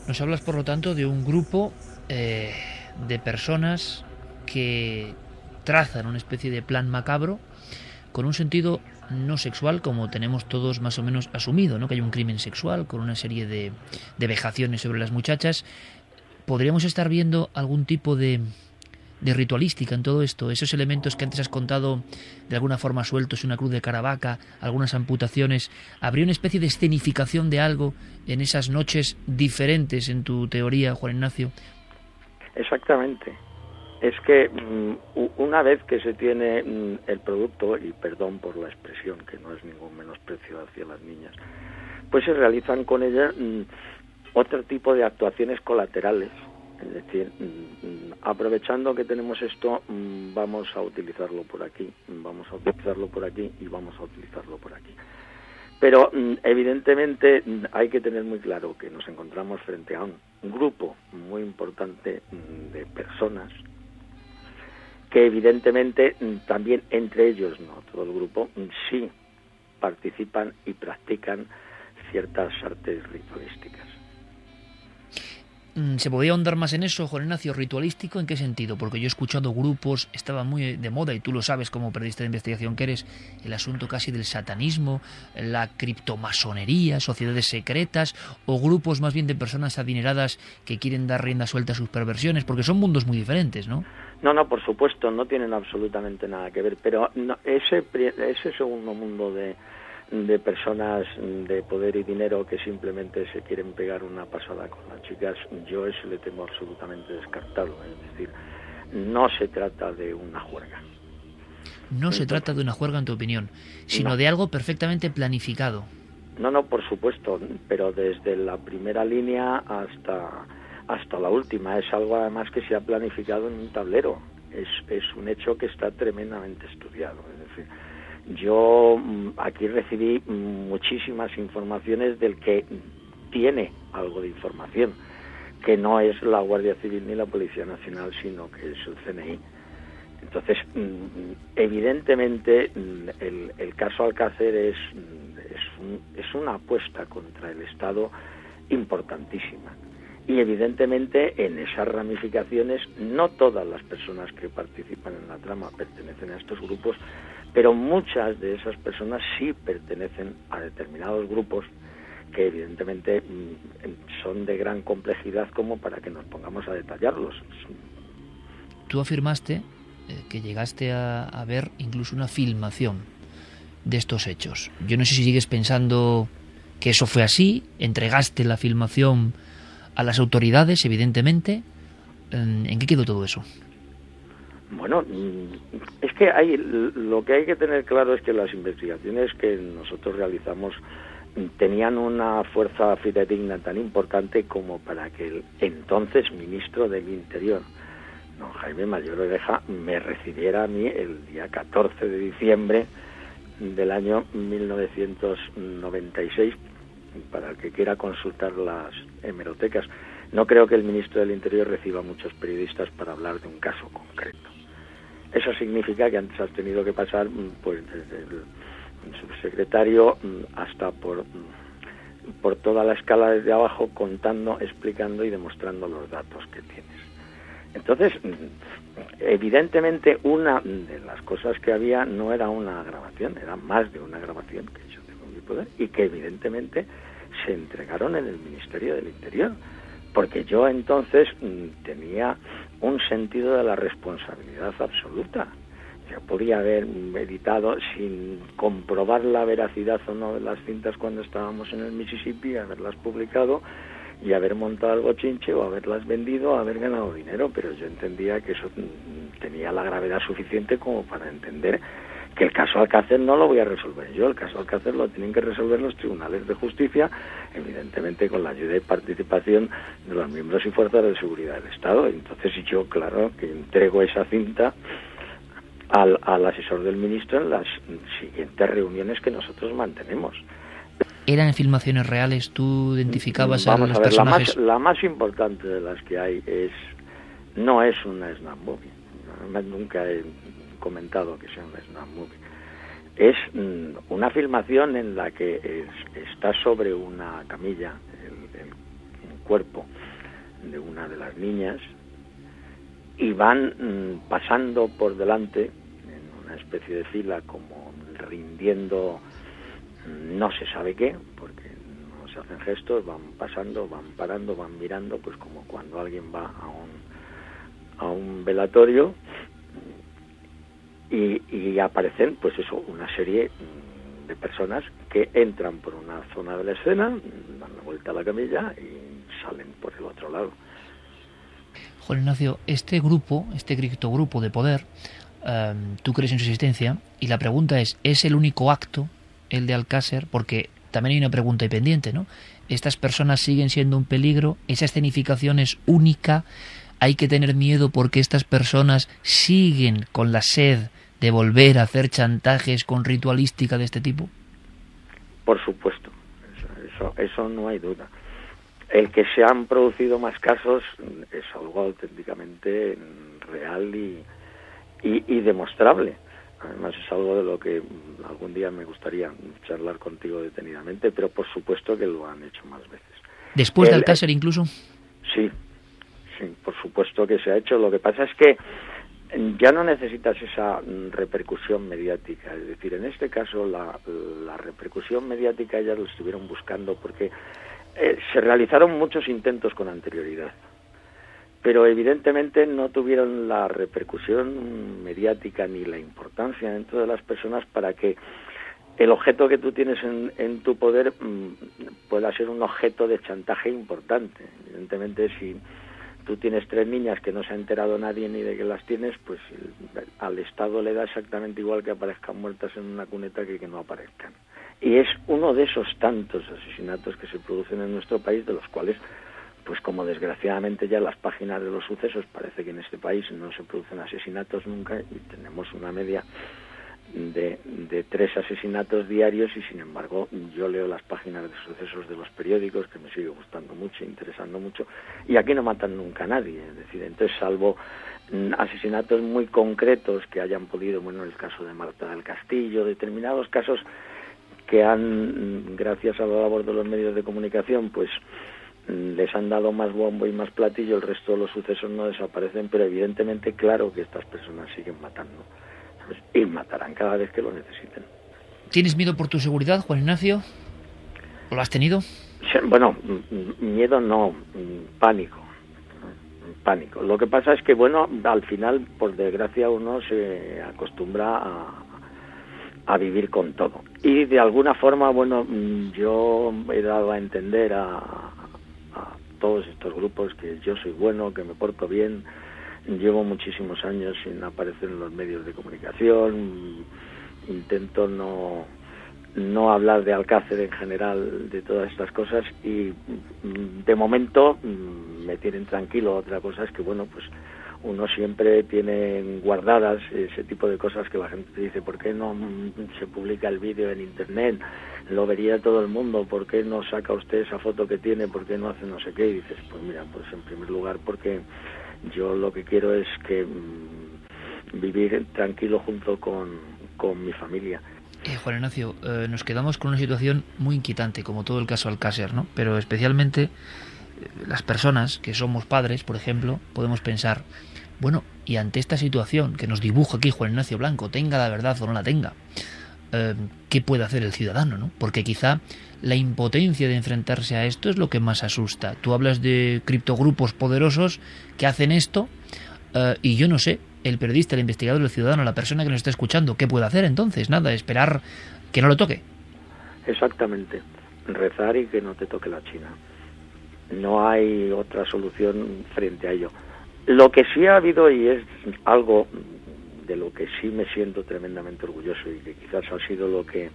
Nos hablas, por lo tanto, de un grupo eh, de personas que trazan una especie de plan macabro con un sentido no sexual como tenemos todos más o menos asumido, ¿no? que hay un crimen sexual con una serie de, de vejaciones sobre las muchachas podríamos estar viendo algún tipo de, de ritualística en todo esto, esos elementos que antes has contado de alguna forma sueltos, una cruz de caravaca, algunas amputaciones, ¿habría una especie de escenificación de algo en esas noches diferentes en tu teoría, Juan Ignacio? Exactamente. Es que mm, una vez que se tiene mm, el producto, y perdón por la expresión, que no es ningún menosprecio hacia las niñas, pues se realizan con ella mm, otro tipo de actuaciones colaterales. Es decir, mm, mm, aprovechando que tenemos esto, mm, vamos a utilizarlo por aquí, vamos a utilizarlo por aquí y vamos a utilizarlo por aquí. Pero evidentemente hay que tener muy claro que nos encontramos frente a un grupo muy importante de personas que evidentemente también entre ellos, no todo el grupo, sí participan y practican ciertas artes ritualísticas. Mm, ¿Se podía ahondar más en eso, Juan Ignacio? ¿Ritualístico en qué sentido? Porque yo he escuchado grupos, estaba muy de moda, y tú lo sabes como periodista de investigación que eres, el asunto casi del satanismo, la criptomasonería, sociedades secretas, o grupos más bien de personas adineradas que quieren dar rienda suelta a sus perversiones, porque son mundos muy diferentes, ¿no? No, no, por supuesto, no tienen absolutamente nada que ver, pero ese, ese segundo mundo de de personas de poder y dinero que simplemente se quieren pegar una pasada con las chicas, yo eso le tengo absolutamente descartado. Es decir, no se trata de una juerga. No se trata de una juerga, en tu opinión, sino de algo perfectamente planificado. No, no, por supuesto, pero desde la primera línea hasta, hasta la última. Es algo además que se ha planificado en un tablero. Es, es un hecho que está tremendamente estudiado. Yo mm, aquí recibí muchísimas informaciones del que tiene algo de información, que no es la Guardia Civil ni la Policía Nacional, sino que es el CNI. Entonces, mm, evidentemente, mm, el, caso Alcácer es, es, es una apuesta contra el Estado importantísima. Y evidentemente en esas ramificaciones no todas las personas que participan en la trama pertenecen a estos grupos, pero muchas de esas personas sí pertenecen a determinados grupos que evidentemente mm, son de gran complejidad como para que nos pongamos a detallarlos. Tú afirmaste eh, que llegaste a, a ver incluso una filmación de estos hechos. Yo no sé si sigues pensando que eso fue así, entregaste la filmación a las autoridades, evidentemente. ¿En qué quedó todo eso? Bueno, mm, es que hay, lo que hay que tener claro es que las investigaciones que nosotros realizamos tenían una fuerza fidedigna tan importante como para que el entonces ministro del Interior, don Jaime Mayor Oreja, me recibiera a mí el día 14 de diciembre del año 1996 para el que quiera consultar las hemerotecas. No creo que el ministro del Interior reciba muchos periodistas para hablar de un caso concreto. Eso significa que antes has tenido que pasar pues desde el subsecretario mm, hasta por, mm, por toda la escala desde abajo contando, explicando y demostrando los datos que tienes. Entonces, mm, evidentemente una de las cosas que había no era una grabación, era más de una grabación que yo tengo en mi poder y que evidentemente se entregaron en el Ministerio del Interior, porque yo entonces tenía un sentido de la responsabilidad absoluta. Yo podía haber meditado sin comprobar la veracidad o no de las cintas cuando estábamos en el Mississippi, haberlas publicado y haber montado el bochinche o haberlas vendido o haber ganado dinero, pero yo entendía que eso tenía la gravedad suficiente como para entender que el caso Alcácer no lo voy a resolver yo, el caso Alcácer lo tienen que resolver los tribunales de justicia, evidentemente con la ayuda y participación de los miembros y fuerzas de seguridad del Estado. Entonces yo, claro, que entrego esa cinta al, al asesor del ministro en las siguientes reuniones que nosotros mantenemos. ¿Eran filmaciones reales? ¿Tú identificabas a, los personajes? La más, la más importante de las que hay es no es una snap movie. Nunca he comentado que sea una snap movie. Es mm, una filmación en la que está sobre una camilla el, cuerpo de una de las niñas y van mm, pasando por delante especie de fila como rindiendo no se sabe qué, porque no se hacen gestos, van pasando, van parando, van mirando, pues como cuando alguien va a un, a un velatorio y, y aparecen, pues eso, una serie de personas que entran por una zona de la escena, dan la vuelta a la camilla y salen por el otro lado. Juan Ignacio, este grupo, este criptogrupo de poder, Em, tú crees en su existencia y la pregunta es, ¿es el único acto el de Alcácer? Porque también hay una pregunta pendiente, ¿no? ¿Estas personas siguen siendo un peligro? ¿Esa escenificación es única? ¿Hay que tener miedo porque estas personas siguen con la sed de volver a hacer chantajes con ritualística de este tipo? Por supuesto, eso, eso no hay duda. El que se han producido más casos es algo auténticamente real y, y, demostrable. Además es algo de lo que algún día me gustaría charlar contigo detenidamente, pero por supuesto que lo han hecho más veces. ¿Después del Alcácer incluso? Sí, sí, por supuesto que se ha hecho. Lo que pasa es que ya no necesitas esa repercusión mediática. Es decir, en este caso la, repercusión mediática ya lo estuvieron buscando porque eh, se realizaron muchos intentos con anterioridad pero evidentemente no tuvieron la repercusión mediática ni la importancia dentro de las personas para que el objeto que tú tienes en, tu poder mm, pueda ser un objeto de chantaje importante. Evidentemente, si tú tienes tres niñas que no se ha enterado nadie ni de que las tienes, pues al Estado le da exactamente igual que aparezcan muertas en una cuneta que que no aparezcan. Y es uno de esos tantos asesinatos que se producen en nuestro país, de los cuales pues como desgraciadamente ya las páginas de los sucesos parece que en este país no se producen asesinatos nunca y tenemos una media de, de, tres asesinatos diarios y sin embargo yo leo las páginas de sucesos de los periódicos que me sigue gustando mucho, interesando mucho y aquí no matan nunca a nadie, es decir, entonces salvo mm, asesinatos muy concretos que hayan podido, bueno, el caso de Marta del Castillo, determinados casos que han, mm, gracias a la labor de los medios de comunicación, pues les han dado más bombo y más platillo, el resto de los sucesos no desaparecen, pero evidentemente claro que estas personas siguen matando y matarán cada vez que lo necesiten. ¿Tienes miedo por tu seguridad, Juan Ignacio? ¿Lo has tenido? Bueno, miedo no, pánico. Pánico. Lo que pasa es que, bueno, al final, por desgracia, uno se acostumbra a, a vivir con todo. Y de alguna forma, bueno, yo he dado a entender a, a todos estos grupos que yo soy bueno, que me porto bien, llevo muchísimos años sin aparecer en los medios de comunicación, intento no no hablar de Alcácer en general de todas estas cosas y mm, de momento mm, me tienen tranquilo otra cosa es que bueno pues uno siempre tiene guardadas ese tipo de cosas que la gente dice, ¿por qué no se publica el vídeo en internet? Lo vería todo el mundo, ¿por qué no saca usted esa foto que tiene? ¿Por qué no hace no sé qué? Y dices, pues mira, pues en primer lugar porque yo lo que quiero es que mm, vivir tranquilo junto con, con mi familia. Eh, Juan Ignacio, eh, nos quedamos con una situación muy inquietante, como todo el caso Alcácer, ¿no? Pero especialmente eh, las personas que somos padres, por ejemplo, podemos pensar, bueno, y ante esta situación que nos dibuja aquí Juan Ignacio Blanco, tenga la verdad o no la tenga, eh, ¿qué puede hacer el ciudadano? ¿no? Porque quizá la impotencia de enfrentarse a esto es lo que más asusta. Tú hablas de criptogrupos poderosos que hacen esto eh, y yo no sé, el periodista, el investigador, el ciudadano, la persona que nos está escuchando, ¿qué puede hacer entonces? Nada, esperar que no lo toque. Exactamente, rezar y que no te toque la China. No hay otra solución frente a ello. Lo que sí ha habido y es algo de lo que sí me siento tremendamente orgulloso y que quizás ha sido lo que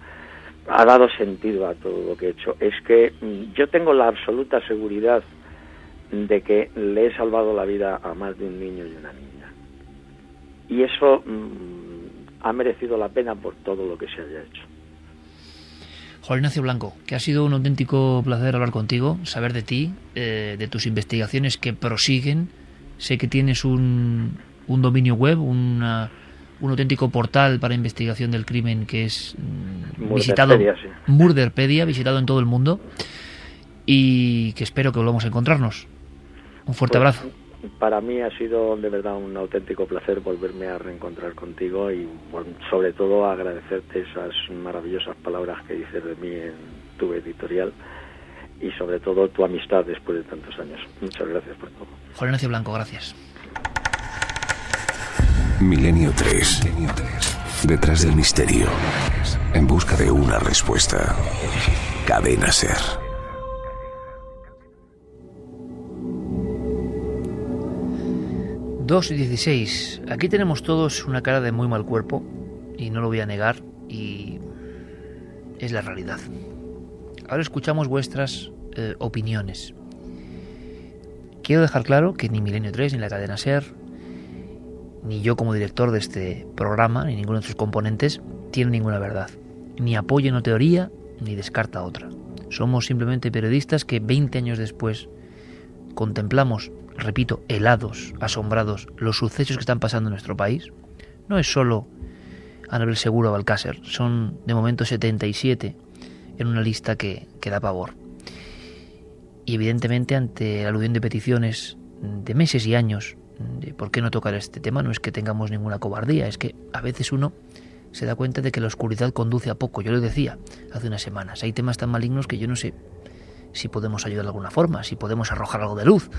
ha dado sentido a todo lo que he hecho, es que mm, yo tengo la absoluta seguridad de que le he salvado la vida a más de un niño y una niña. Y eso mm, ha merecido la pena por todo lo que se haya hecho. Juan Ignacio Blanco, que ha sido un auténtico placer hablar contigo, saber de ti, eh, de tus investigaciones que prosiguen Sé que tienes un, un dominio web, una, un auténtico portal para investigación del crimen que es mm, visitado, Murderpedia, visitado en todo el mundo, y que espero que volvamos a encontrarnos. Un fuerte Pues, abrazo. Para mí ha sido de verdad un auténtico placer volverme a reencontrar contigo y bueno, sobre todo agradecerte esas maravillosas palabras que dices de mí en tu editorial y sobre todo tu amistad después de tantos años. Muchas gracias por todo. Juan Ignacio Blanco, gracias. Milenio 3. Detrás del misterio. En busca de una respuesta. Cadena Ser. Dos y 16. Aquí tenemos todos una cara de muy mal cuerpo, y no lo voy a negar, y es la realidad. Ahora escuchamos vuestras eh, opiniones. Quiero dejar claro que ni Milenio 3, ni la cadena Ser, ni yo como director de este programa, ni ninguno de sus componentes, tiene ninguna verdad. Ni apoya una teoría, ni descarta otra. Somos simplemente periodistas que 20 años después contemplamos, repito, helados, asombrados, los sucesos que están pasando en nuestro país. No es solo Anabel Seguro o Alcácer, son de momento 77 en una lista que, que da pavor. Y evidentemente ante la alusión de peticiones de meses y años por qué no tocar este tema, no es que tengamos ninguna cobardía, es que a veces uno se da cuenta de que la oscuridad conduce a poco. Yo lo decía hace unas semanas, hay temas tan malignos que yo no sé si podemos ayudar de alguna forma, si podemos arrojar algo de luz,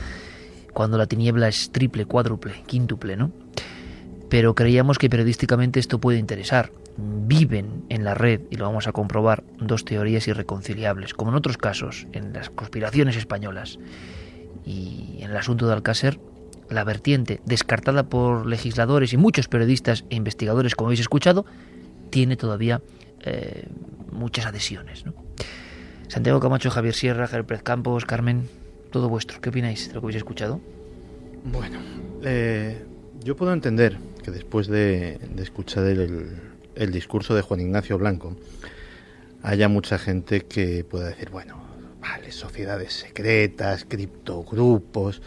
cuando la tiniebla es triple, cuádruple, quíntuple, ¿no? Pero creíamos que periodísticamente esto puede interesar. Viven en la red, y lo vamos a comprobar, dos teorías irreconciliables, como en otros casos, en las conspiraciones españolas y en el asunto de Alcácer, la vertiente descartada por legisladores y muchos periodistas e investigadores, como habéis escuchado, tiene todavía eh, muchas adhesiones. Santiago Camacho, Javier Sierra, Javier Campos, Carmen, todo vuestro. ¿Qué opináis de lo que habéis escuchado? Bueno, eh, yo puedo entender que después de, de escuchar el, el, discurso de Juan Ignacio Blanco, haya mucha gente que pueda decir, bueno, vale, sociedades secretas, criptogrupos,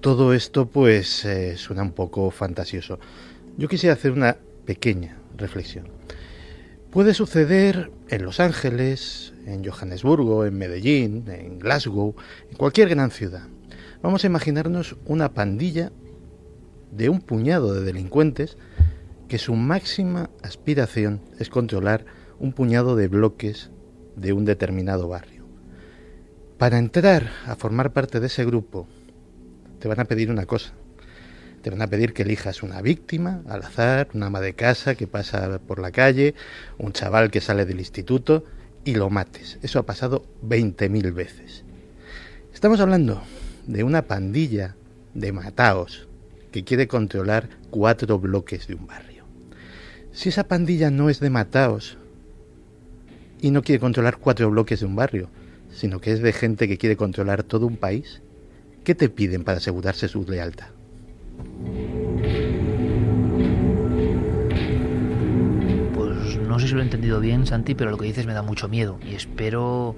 todo esto pues eh, suena un poco fantasioso. Yo quisiera hacer una pequeña reflexión. Puede suceder en Los Ángeles, en Johannesburgo, en Medellín, en Glasgow, en cualquier gran ciudad. Vamos a imaginarnos una pandilla de un puñado de delincuentes que su máxima aspiración es controlar un puñado de bloques de un determinado barrio. Para entrar a formar parte de ese grupo, te van a pedir una cosa. Te van a pedir que elijas una víctima al azar, una ama de casa que pasa por la calle, un chaval que sale del instituto y lo mates. Eso ha pasado 20.000 veces. Estamos hablando de una pandilla de mataos que quiere controlar cuatro bloques de un barrio. Si esa pandilla no es de mataos y no quiere controlar cuatro bloques de un barrio, sino que es de gente que quiere controlar todo un país, ¿qué te piden para asegurarse su lealtad? Pues no sé si lo he entendido bien, Santi, pero lo que dices me da mucho miedo y espero...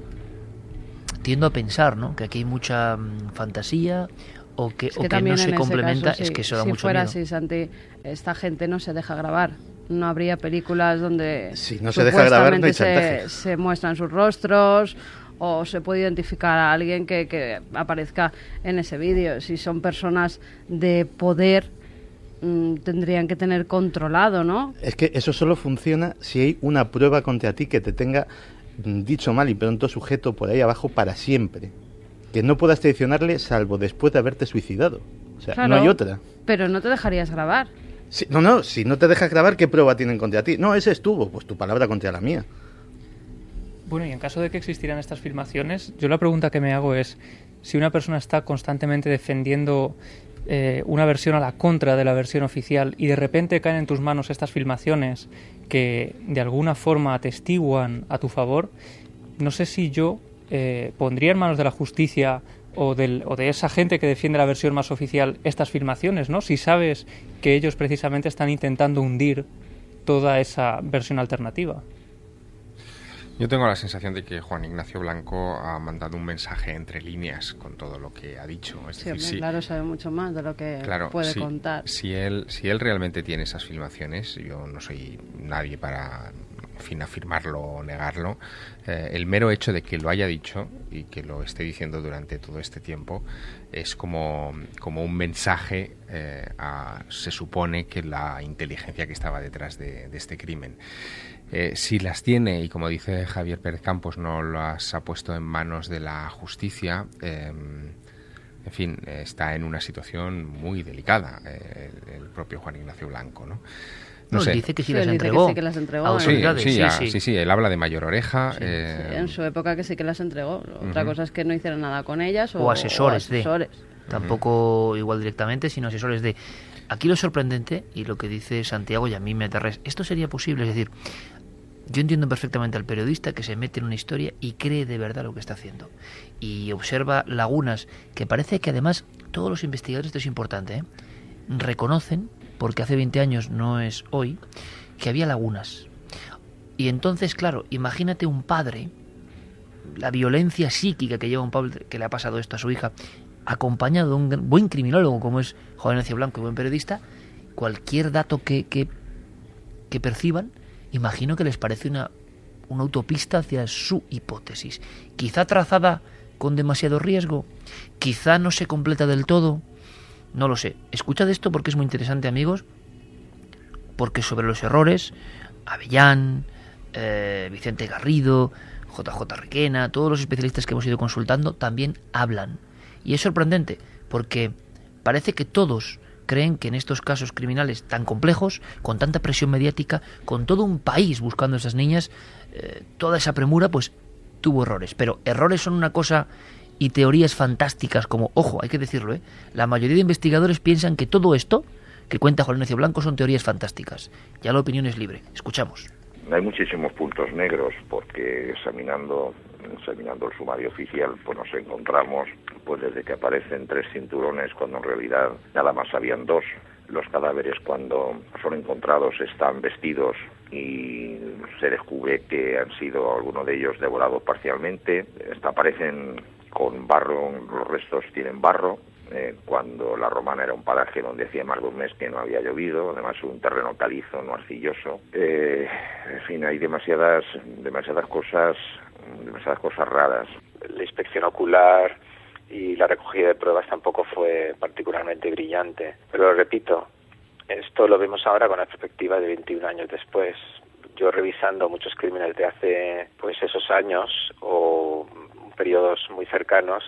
Tiendo a pensar, ¿no? Que aquí hay mucha mm, fantasía o que, o que no se complementa, es que eso da si mucho fuera miedo. así, Santi, esta gente no se deja grabar. No habría películas donde Si no se deja grabar, no hay supuestamente chantaje. se, se muestran sus rostros o se puede identificar a alguien que, que aparezca en ese vídeo. Si son personas de poder, mm, tendrían que tener controlado, ¿no? Es que eso solo funciona si hay una prueba contra ti que te tenga mm, dicho mal y pronto sujeto por ahí abajo para siempre. Que no puedas traicionarle salvo después de haberte suicidado. O sea, no hay otra. Pero no te dejarías grabar. Si- no, no, si no te dejas grabar, ¿qué prueba tienen contra ti? No, ese estuvo, pues tu palabra contra la mía. Bueno, y en caso de que existieran estas filmaciones, yo la pregunta que me hago es si una persona está constantemente defendiendo eh, una versión a la contra de la versión oficial y de repente caen en tus manos estas filmaciones que de alguna forma atestiguan a tu favor, no sé si yo eh, pondría en manos de la justicia o, del, o de esa gente que defiende la versión más oficial estas filmaciones, ¿no? Si sabes que ellos precisamente están intentando hundir toda esa versión alternativa. Yo tengo la sensación de que Juan Ignacio Blanco ha mandado un mensaje entre líneas con todo lo que ha dicho. Es Sí, decir, hombre, sí, claro, sabe mucho más de lo que claro, puede sí, contar. Si él, si él realmente tiene esas filmaciones, yo no soy nadie para en fin, afirmarlo o negarlo, eh, el mero hecho de que lo haya dicho y que lo esté diciendo durante todo este tiempo es como, como un mensaje eh, a, se supone que la inteligencia que estaba detrás de, de este crimen. Eh, si las tiene y como dice Javier Pérez Campos no las ha puesto en manos de la justicia, eh, en fin, está en una situación muy delicada eh, el, el propio Juan Ignacio Blanco, ¿no? No, sé. dice que sí Sí, las él dice que entregó. sí que las entregó, a Sí, sí, sí, sí. sí, sí, él habla de mayor oreja. eh, Sí, en su época que sí que las entregó. Otra cosa es que no hicieron nada con ellas o, o asesores, o asesores. de tampoco igual directamente sino asesores de aquí lo sorprendente y lo que dice Santiago y a mí me aterra es, esto sería posible es decir yo entiendo perfectamente al periodista que se mete en una historia y cree de verdad lo que está haciendo y observa lagunas que parece que además todos los investigadores esto es importante ¿eh? reconocen porque hace 20 años no es hoy que había lagunas y entonces claro imagínate un padre la violencia psíquica que lleva un padre que le ha pasado esto a su hija, acompañado de un buen criminólogo como es Juan Ignacio Blanco y buen periodista, cualquier dato que, que perciban, imagino que les parece una, una autopista hacia su hipótesis. Quizá trazada con demasiado riesgo, quizá no se completa del todo, no lo sé. Escuchad esto porque es muy interesante, amigos, porque sobre los errores, Avellán, eh, Vicente Garrido, JJ Requena, todos los especialistas que hemos ido consultando también hablan. Y es sorprendente, porque parece que todos creen que en estos casos criminales tan complejos, con tanta presión mediática, con todo un país buscando a esas niñas, eh, toda esa premura, pues tuvo errores. Pero errores son una cosa y teorías fantásticas como, ojo, hay que decirlo, ¿eh? la mayoría de investigadores piensan que todo esto que cuenta Juan Ignacio Blanco son teorías fantásticas. Ya la opinión es libre. Escuchamos. Hay muchísimos puntos negros porque examinando examinando el sumario oficial pues nos encontramos pues desde que aparecen tres cinturones cuando en realidad nada más habían dos los cadáveres cuando son encontrados están vestidos y se descubre que han sido algunos de ellos devorados parcialmente aparecen con barro los restos tienen barro eh, cuando la romana era un paraje donde hacía más de un mes que no había llovido, además un terreno calizo, no arcilloso. Eh, en fin, hay demasiadas, demasiadas cosas, demasiadas cosas raras. La inspección ocular y la recogida de pruebas tampoco fue particularmente brillante. Pero repito, esto lo vemos ahora con la perspectiva de 21 años después. yo revisando muchos crímenes de hace pues esos años o periodos muy cercanos,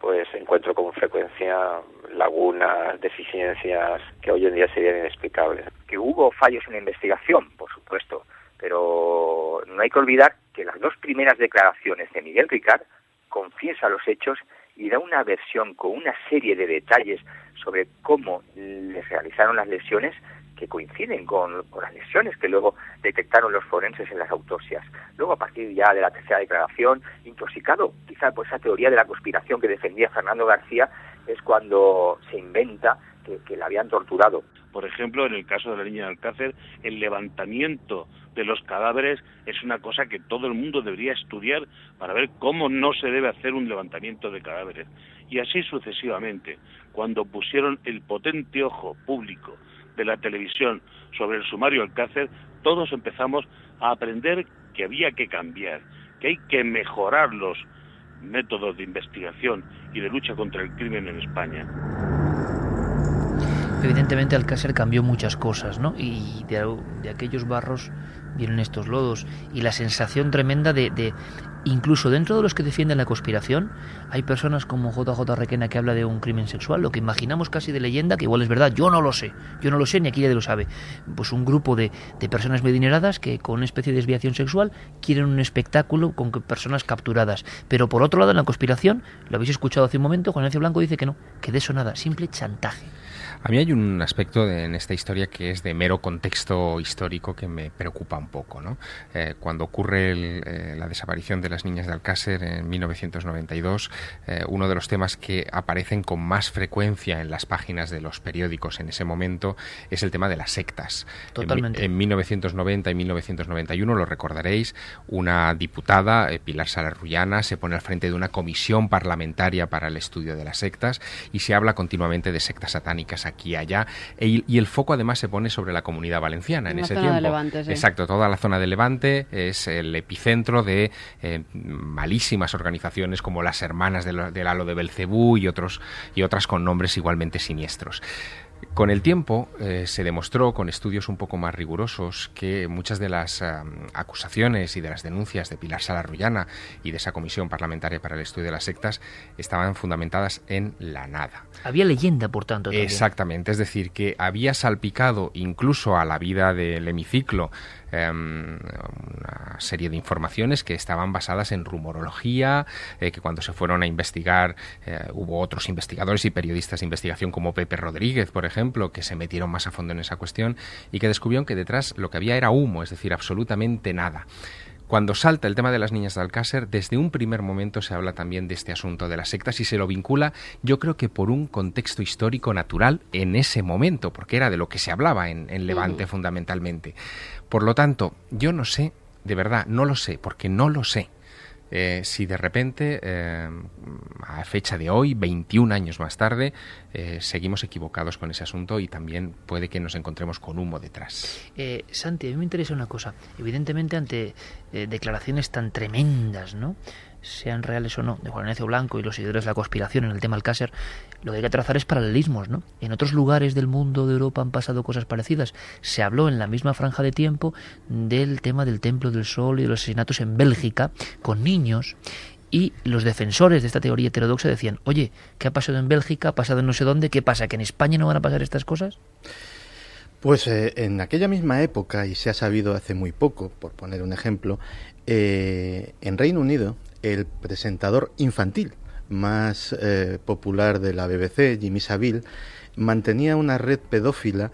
pues encuentro con frecuencia lagunas, deficiencias que hoy en día serían inexplicables. Que hubo fallos en la investigación, por supuesto, pero no hay que olvidar que las dos primeras declaraciones de Miguel Ricard confiesa los hechos y da una versión con una serie de detalles sobre cómo les realizaron las lesiones que coinciden con, las lesiones que luego detectaron los forenses en las autopsias. Luego, a partir ya de la tercera declaración, intoxicado quizá por esa teoría de la conspiración que defendía Fernando García, es cuando se inventa que, que la habían torturado. Por ejemplo, en el caso de la niña de Alcácer, el levantamiento de los cadáveres es una cosa que todo el mundo debería estudiar para ver cómo no se debe hacer un levantamiento de cadáveres. Y así sucesivamente. Cuando pusieron el potente ojo público de la televisión sobre el sumario Alcácer, todos empezamos a aprender que había que cambiar, que hay que mejorar los métodos de investigación y de lucha contra el crimen en España. Evidentemente Alcácer cambió muchas cosas, ¿no? Y de, aquellos barros vienen estos lodos y la sensación tremenda de, de, incluso dentro de los que defienden la conspiración hay personas como JJ Requena que habla de un crimen sexual, lo que imaginamos casi de leyenda, que igual es verdad, yo no lo sé, yo no lo sé ni aquí nadie lo sabe. Pues un grupo de, de personas medineradas que con una especie de desviación sexual quieren un espectáculo con personas capturadas. Pero por otro lado en la conspiración, lo habéis escuchado hace un momento, Juan Ignacio Blanco dice que no, que de eso nada, simple chantaje. A mí hay un aspecto de, en esta historia que es de mero contexto histórico que me preocupa un poco. ¿no? Eh, cuando ocurre el, eh, la desaparición de las niñas de Alcácer en 1992, eh, uno de los temas que aparecen con más frecuencia en las páginas de los periódicos en ese momento es el tema de las sectas. Totalmente. En, en 1990 y 1991, lo recordaréis, una diputada, eh, Pilar Salarrullana, se pone al frente de una comisión parlamentaria para el estudio de las sectas y se habla continuamente de sectas satánicas aquí y allá. E, y el foco además se pone sobre la comunidad valenciana en, la ese zona tiempo. de Levante, sí. Exacto, toda la zona de Levante es el epicentro de eh, malísimas organizaciones como las Hermanas del, del Halo de Belcebú y, otros, y otras con nombres igualmente siniestros. Con el tiempo eh, se demostró, con estudios un poco más rigurosos, que muchas de las acusaciones y de las denuncias de Pilar Salarrullana y de esa comisión parlamentaria para el estudio de las sectas estaban fundamentadas en la nada. Había leyenda, por tanto. También. Exactamente, es decir, que había salpicado incluso a la vida del hemiciclo eh, una serie de informaciones que estaban basadas en rumorología, eh, que cuando se fueron a investigar eh, hubo otros investigadores y periodistas de investigación como Pepe Rodríguez, por ejemplo, que se metieron más a fondo en esa cuestión y que descubrieron que detrás lo que había era humo, es decir, absolutamente nada. Cuando salta el tema de las niñas de Alcácer, desde un primer momento se habla también de este asunto de las sectas y se lo vincula, yo creo que por un contexto histórico natural en ese momento, porque era de lo que se hablaba en, en Levante uh -huh. fundamentalmente. Por lo tanto, yo no sé, de verdad, no lo sé, porque no lo sé. Eh, si de repente, eh, a fecha de hoy, 21 años más tarde, eh, seguimos equivocados con ese asunto y también puede que nos encontremos con humo detrás. Eh, Santi, a mí me interesa una cosa. Evidentemente, ante declaraciones tan tremendas, ¿no? sean reales o no, de Juan Ignacio Blanco y los seguidores de la conspiración en el tema Alcácer, lo que hay que trazar es paralelismos, ¿no? En otros lugares del mundo de Europa han pasado cosas parecidas. Se habló en la misma franja de tiempo del tema del Templo del Sol y de los asesinatos en Bélgica con niños y los defensores de esta teoría heterodoxa decían, oye, ¿qué ha pasado en Bélgica? ¿Ha pasado en no sé dónde? ¿Qué pasa? ¿Que en España no van a pasar estas cosas? Pues eh, en aquella misma época, y se ha sabido hace muy poco, por poner un ejemplo, eh, en Reino Unido el presentador infantil más eh, popular de la BBC, Jimmy Savile, mantenía una red pedófila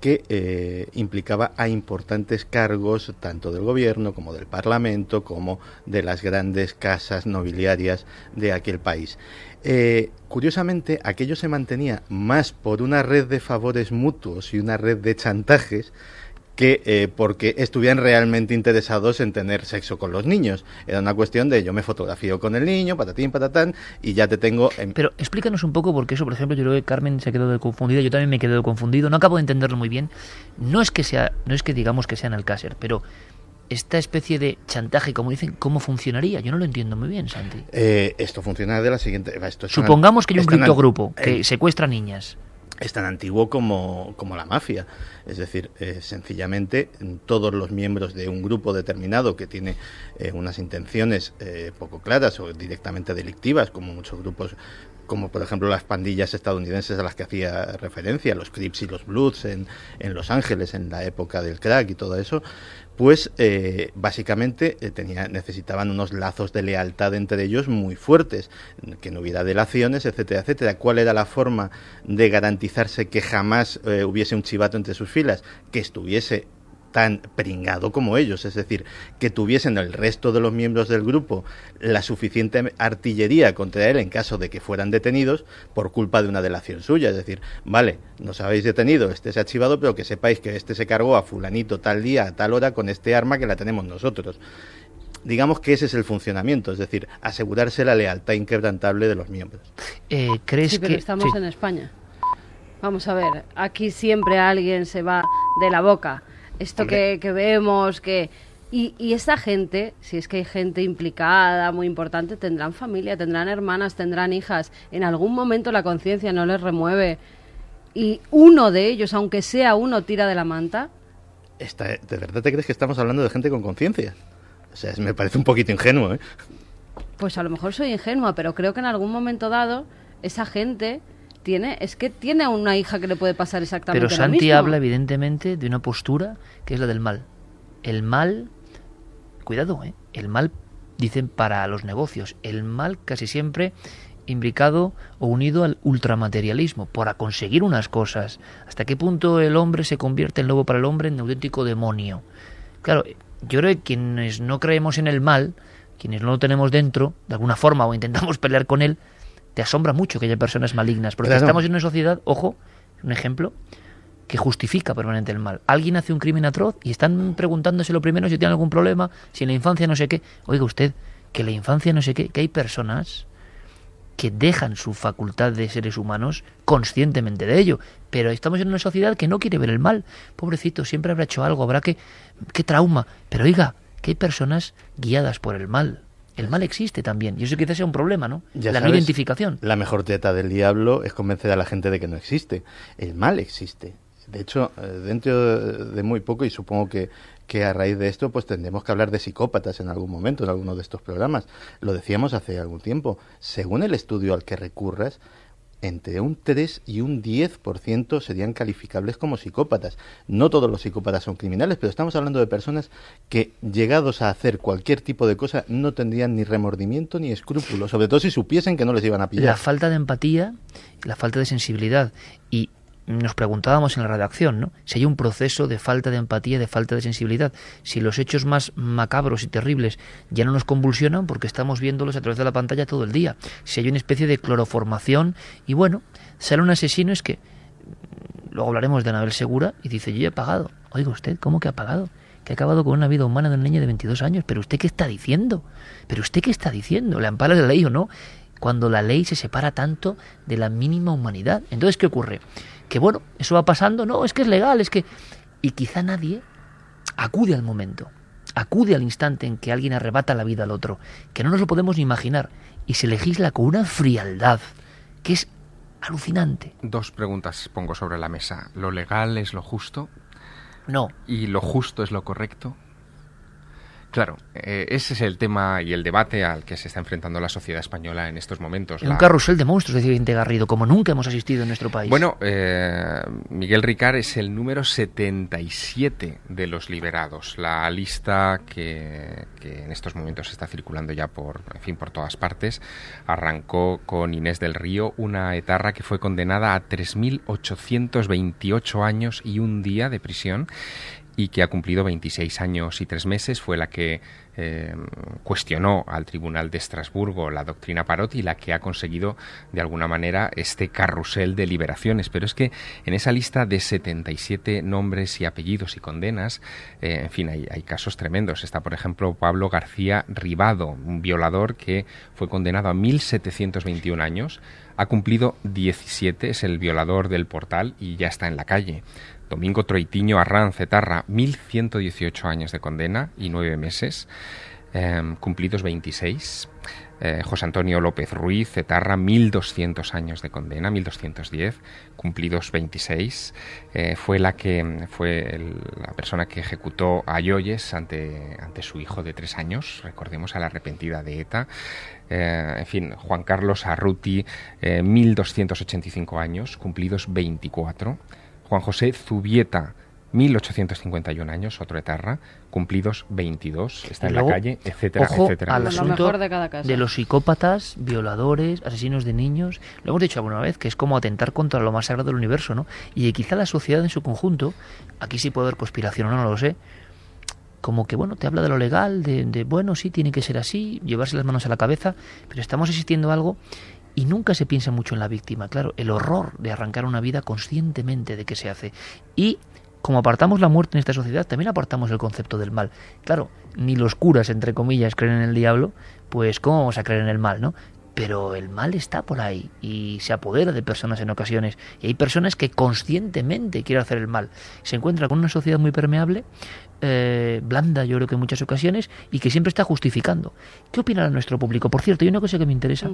que eh, implicaba a importantes cargos tanto del gobierno como del parlamento como de las grandes casas nobiliarias de aquel país. Eh, curiosamente, aquello se mantenía más por una red de favores mutuos y una red de chantajes que eh, porque estuvieran realmente interesados en tener sexo con los niños. Era una cuestión de yo me fotografío con el niño, patatín, patatán, y ya te tengo... En... Pero explícanos un poco, porque eso, por ejemplo, yo creo que Carmen se ha quedado confundida, yo también me he quedado confundido, no acabo de entenderlo muy bien. No es que sea, no es que digamos que sea en Alcácer, pero esta especie de chantaje, como dicen, ¿cómo funcionaría? Yo no lo entiendo muy bien, Santi. Eh, esto funciona de la siguiente... Esto Supongamos una, que hay un criptogrupo que eh, secuestra niñas. Es tan antiguo como, como la mafia. Es decir, eh, sencillamente todos los miembros de un grupo determinado que tiene eh, unas intenciones eh, poco claras o directamente delictivas, como muchos grupos como por ejemplo las pandillas estadounidenses a las que hacía referencia, los Crips y los Bloods en, en Los Ángeles en la época del crack y todo eso, pues eh, básicamente eh, tenía, necesitaban unos lazos de lealtad entre ellos muy fuertes, que no hubiera delaciones, etcétera, etcétera. ¿Cuál era la forma de garantizarse que jamás eh, hubiese un chivato entre sus filas? Que estuviese tan pringado como ellos, es decir, que tuviesen el resto de los miembros del grupo la suficiente artillería contra él en caso de que fueran detenidos por culpa de una delación suya, es decir, vale, nos habéis detenido, este se ha archivado, pero que sepáis que este se cargó a fulanito tal día, a tal hora, con este arma que la tenemos nosotros. Digamos que ese es el funcionamiento, es decir, asegurarse la lealtad inquebrantable de los miembros. Eh, ¿Crees sí, pero que estamos sí. en España? Vamos a ver, aquí siempre alguien se va de la boca esto que, que, vemos, que... Y, y esta gente, si es que hay gente implicada, muy importante, tendrán familia, tendrán hermanas, tendrán hijas. En algún momento la conciencia no les remueve. Y uno de ellos, aunque sea uno, tira de la manta. Esta, ¿De verdad te crees que estamos hablando de gente con conciencia? O sea, me parece un poquito ingenuo, ¿eh? Pues a lo mejor soy ingenua, pero creo que en algún momento dado esa gente tiene, es que tiene a una hija que le puede pasar exactamente Pero lo Santi mismo. habla evidentemente de una postura que es la del mal. El mal, cuidado, ¿eh? el mal, dicen para los negocios, el mal casi siempre imbricado o unido al ultramaterialismo, para conseguir unas cosas. ¿Hasta qué punto el hombre se convierte en lobo para el hombre, en auténtico demonio? Claro, yo creo que quienes no creemos en el mal, quienes no lo tenemos dentro, de alguna forma, o intentamos [laughs] pelear con él, te asombra mucho que haya personas malignas, porque Claro. estamos en una sociedad, ojo, un ejemplo, que justifica permanente el mal. Alguien hace un crimen atroz y están preguntándose lo primero si tiene algún problema, si en la infancia no sé qué. Oiga usted, que la infancia no sé qué, que hay personas que dejan su facultad de seres humanos conscientemente de ello. Pero estamos en una sociedad que no quiere ver el mal. Pobrecito, siempre habrá hecho algo, habrá que... ¡Qué trauma! Pero oiga, que hay personas guiadas por el mal. El mal existe también. Y eso quizás sea un problema, ¿no? Ya la no identificación. La mejor teta del diablo es convencer a la gente de que no existe. El mal existe. De hecho, eh, dentro de muy poco, y supongo que, que a raíz de esto, pues tendremos que hablar de psicópatas en algún momento, en alguno de estos programas. Lo decíamos hace algún tiempo. Según el estudio al que recurras, entre un 3 y un 10% serían calificables como psicópatas. No todos los psicópatas son criminales, pero estamos hablando de personas que, llegados a hacer cualquier tipo de cosa, no tendrían ni remordimiento ni escrúpulos, sobre todo si supiesen que no les iban a pillar. La falta de empatía, la falta de sensibilidad. Y nos preguntábamos en la redacción, ¿no? Si hay un proceso de falta de empatía, de falta de sensibilidad. Si los hechos más macabros y terribles ya no nos convulsionan porque estamos viéndolos a través de la pantalla todo el día. Si hay una especie de cloroformación y bueno, sale un asesino es que luego hablaremos de Anabel Segura y dice, yo he pagado. Oiga usted, ¿cómo que ha pagado? Que ha acabado con una vida humana de un niño de 22 años. ¿Pero usted qué está diciendo? ¿Pero usted qué está diciendo? ¿Le ampara la ley o no? Cuando la ley se separa tanto de la mínima humanidad. Entonces, ¿qué ocurre? Que bueno, eso va pasando, no, es que es legal, es que... Y quizá nadie acude al momento, acude al instante en que alguien arrebata la vida al otro, que no nos lo podemos ni imaginar, y se legisla con una frialdad que es alucinante. Dos preguntas pongo sobre la mesa. ¿Lo legal es lo justo? No. ¿Y lo justo es lo correcto? Claro, eh, ese es el tema y el debate al que se está enfrentando la sociedad española en estos momentos. En La- un carrusel de monstruos, decía Vicente Garrido, como nunca hemos asistido en nuestro país. Bueno, eh, Miguel Ricard es el número 77 de los liberados. La lista que, que en estos momentos está circulando ya por, en fin, por todas partes, arrancó con Inés del Río, una etarra que fue condenada a 3.828 años y un día de prisión y que ha cumplido 26 años y tres meses, fue la que eh, cuestionó al Tribunal de Estrasburgo la doctrina Parot y la que ha conseguido de alguna manera este carrusel de liberaciones. Pero es que en esa lista de 77 nombres y apellidos y condenas, eh, en fin, hay, hay casos tremendos. Está, por ejemplo, Pablo García Ribado, un violador que fue condenado a 1.721 años, ha cumplido 17, es el violador del portal y ya está en la calle. Domingo Troitiño Arranz Cetarra, 1.118 años de condena y nueve meses, eh, cumplidos 26. eh, José Antonio López Ruiz, Etarra, 1200 años de condena, 1210, cumplidos 26. Eh, fue la que fue la persona que ejecutó a Yoyes ante, ante su hijo de tres años, recordemos a la arrepentida de ETA. Eh, en fin, Juan Carlos Arruti, 1285 años, cumplidos 24. Juan José Zubieta, 1851 años, otro etarra, cumplidos 22, está en la calle, etcétera, ojo etcétera. Al asunto de, los psicópatas, violadores, asesinos de niños. Lo hemos dicho alguna vez, que es como atentar contra lo más sagrado del universo, ¿no? Y quizá la sociedad en su conjunto, aquí sí puede haber conspiración o no, no lo sé, como que, bueno, te habla de lo legal, de, de, bueno, sí, tiene que ser así, llevarse las manos a la cabeza, pero estamos asistiendo a algo y nunca se piensa mucho en la víctima, claro, el horror de arrancar una vida conscientemente de que se hace. Y como apartamos la muerte en esta sociedad, también apartamos el concepto del mal. Claro, ni los curas, entre comillas, creen en el diablo, pues ¿cómo vamos a creer en el mal, no? Pero el mal está por ahí y se apodera de personas en ocasiones. Y hay personas que conscientemente quieren hacer el mal. Se encuentra con una sociedad muy permeable, eh, blanda yo creo que en muchas ocasiones, y que siempre está justificando. ¿Qué opina nuestro público? Por cierto, hay una cosa que me interesa.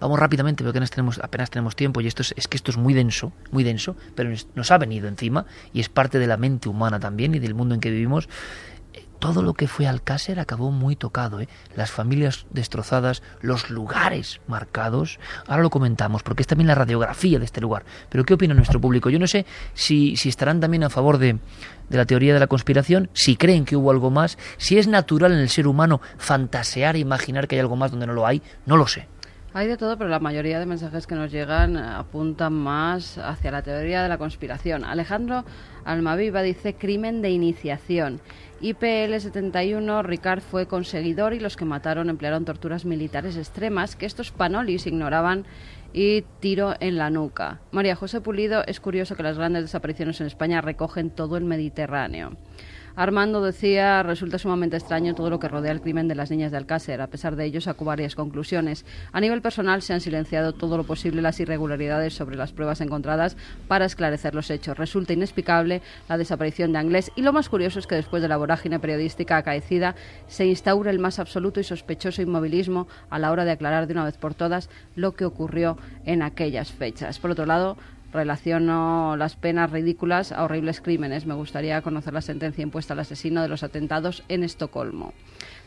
Vamos rápidamente porque apenas tenemos, apenas tenemos tiempo y esto es, es, que esto es muy denso, muy denso, pero nos ha venido encima y es parte de la mente humana también y del mundo en que vivimos. Eh, todo lo que fue Alcácer acabó muy tocado, ¿eh? las familias destrozadas, los lugares marcados. Ahora lo comentamos porque es también la radiografía de este lugar. Pero ¿qué opina nuestro público? Yo no sé si, si estarán también a favor de, de la teoría de la conspiración, si creen que hubo algo más, si es natural en el ser humano fantasear e imaginar que hay algo más donde no lo hay, no lo sé. Hay de todo, pero la mayoría de mensajes que nos llegan apuntan más hacia la teoría de la conspiración. Alejandro Almaviva dice crimen de iniciación. IPL-71, Ricard fue conseguidor y los que mataron emplearon torturas militares extremas que estos panolis ignoraban y tiro en la nuca. María José Pulido, es curioso que las grandes desapariciones en España recogen todo el Mediterráneo. Armando decía, resulta sumamente extraño todo lo que rodea el crimen de las niñas de Alcácer. A pesar de ello, sacó varias conclusiones. A nivel personal, se han silenciado todo lo posible las irregularidades sobre las pruebas encontradas para esclarecer los hechos. Resulta inexplicable la desaparición de Anglés y lo más curioso es que después de la vorágine periodística acaecida se instaura el más absoluto y sospechoso inmovilismo a la hora de aclarar de una vez por todas lo que ocurrió en aquellas fechas. Por otro lado, relaciono las penas ridículas a horribles crímenes. Me gustaría conocer la sentencia impuesta al asesino de los atentados en Estocolmo.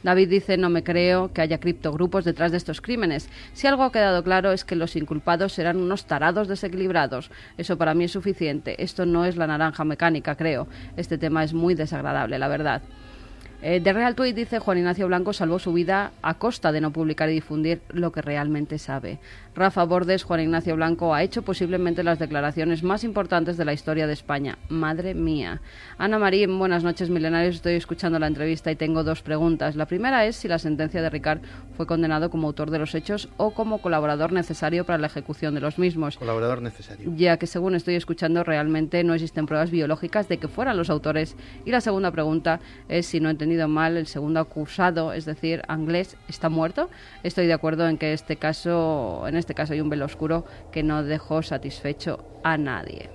David dice, no me creo que haya criptogrupos detrás de estos crímenes. Si algo ha quedado claro es que los inculpados eran unos tarados desequilibrados. Eso para mí es suficiente. Esto no es la naranja mecánica, creo. Este tema es muy desagradable, la verdad. Eh, de Real Tweet dice Juan Ignacio Blanco salvó su vida a costa de no publicar y difundir lo que realmente sabe. Rafa Bordes, Juan Ignacio Blanco, ha hecho posiblemente las declaraciones más importantes de la historia de España. Madre mía. Ana María, buenas noches, milenarios. Estoy escuchando la entrevista y tengo dos preguntas. La primera es si la sentencia de Ricard fue condenado como autor de los hechos o como colaborador necesario para la ejecución de los mismos. Colaborador necesario. Ya que según estoy escuchando, realmente no existen pruebas biológicas de que fueran los autores. Y la segunda pregunta es si no he entendido mal, el segundo acusado, es decir, Anglés, está muerto. Estoy de acuerdo en que este caso, en este este caso hay un velo oscuro que no dejó satisfecho a nadie.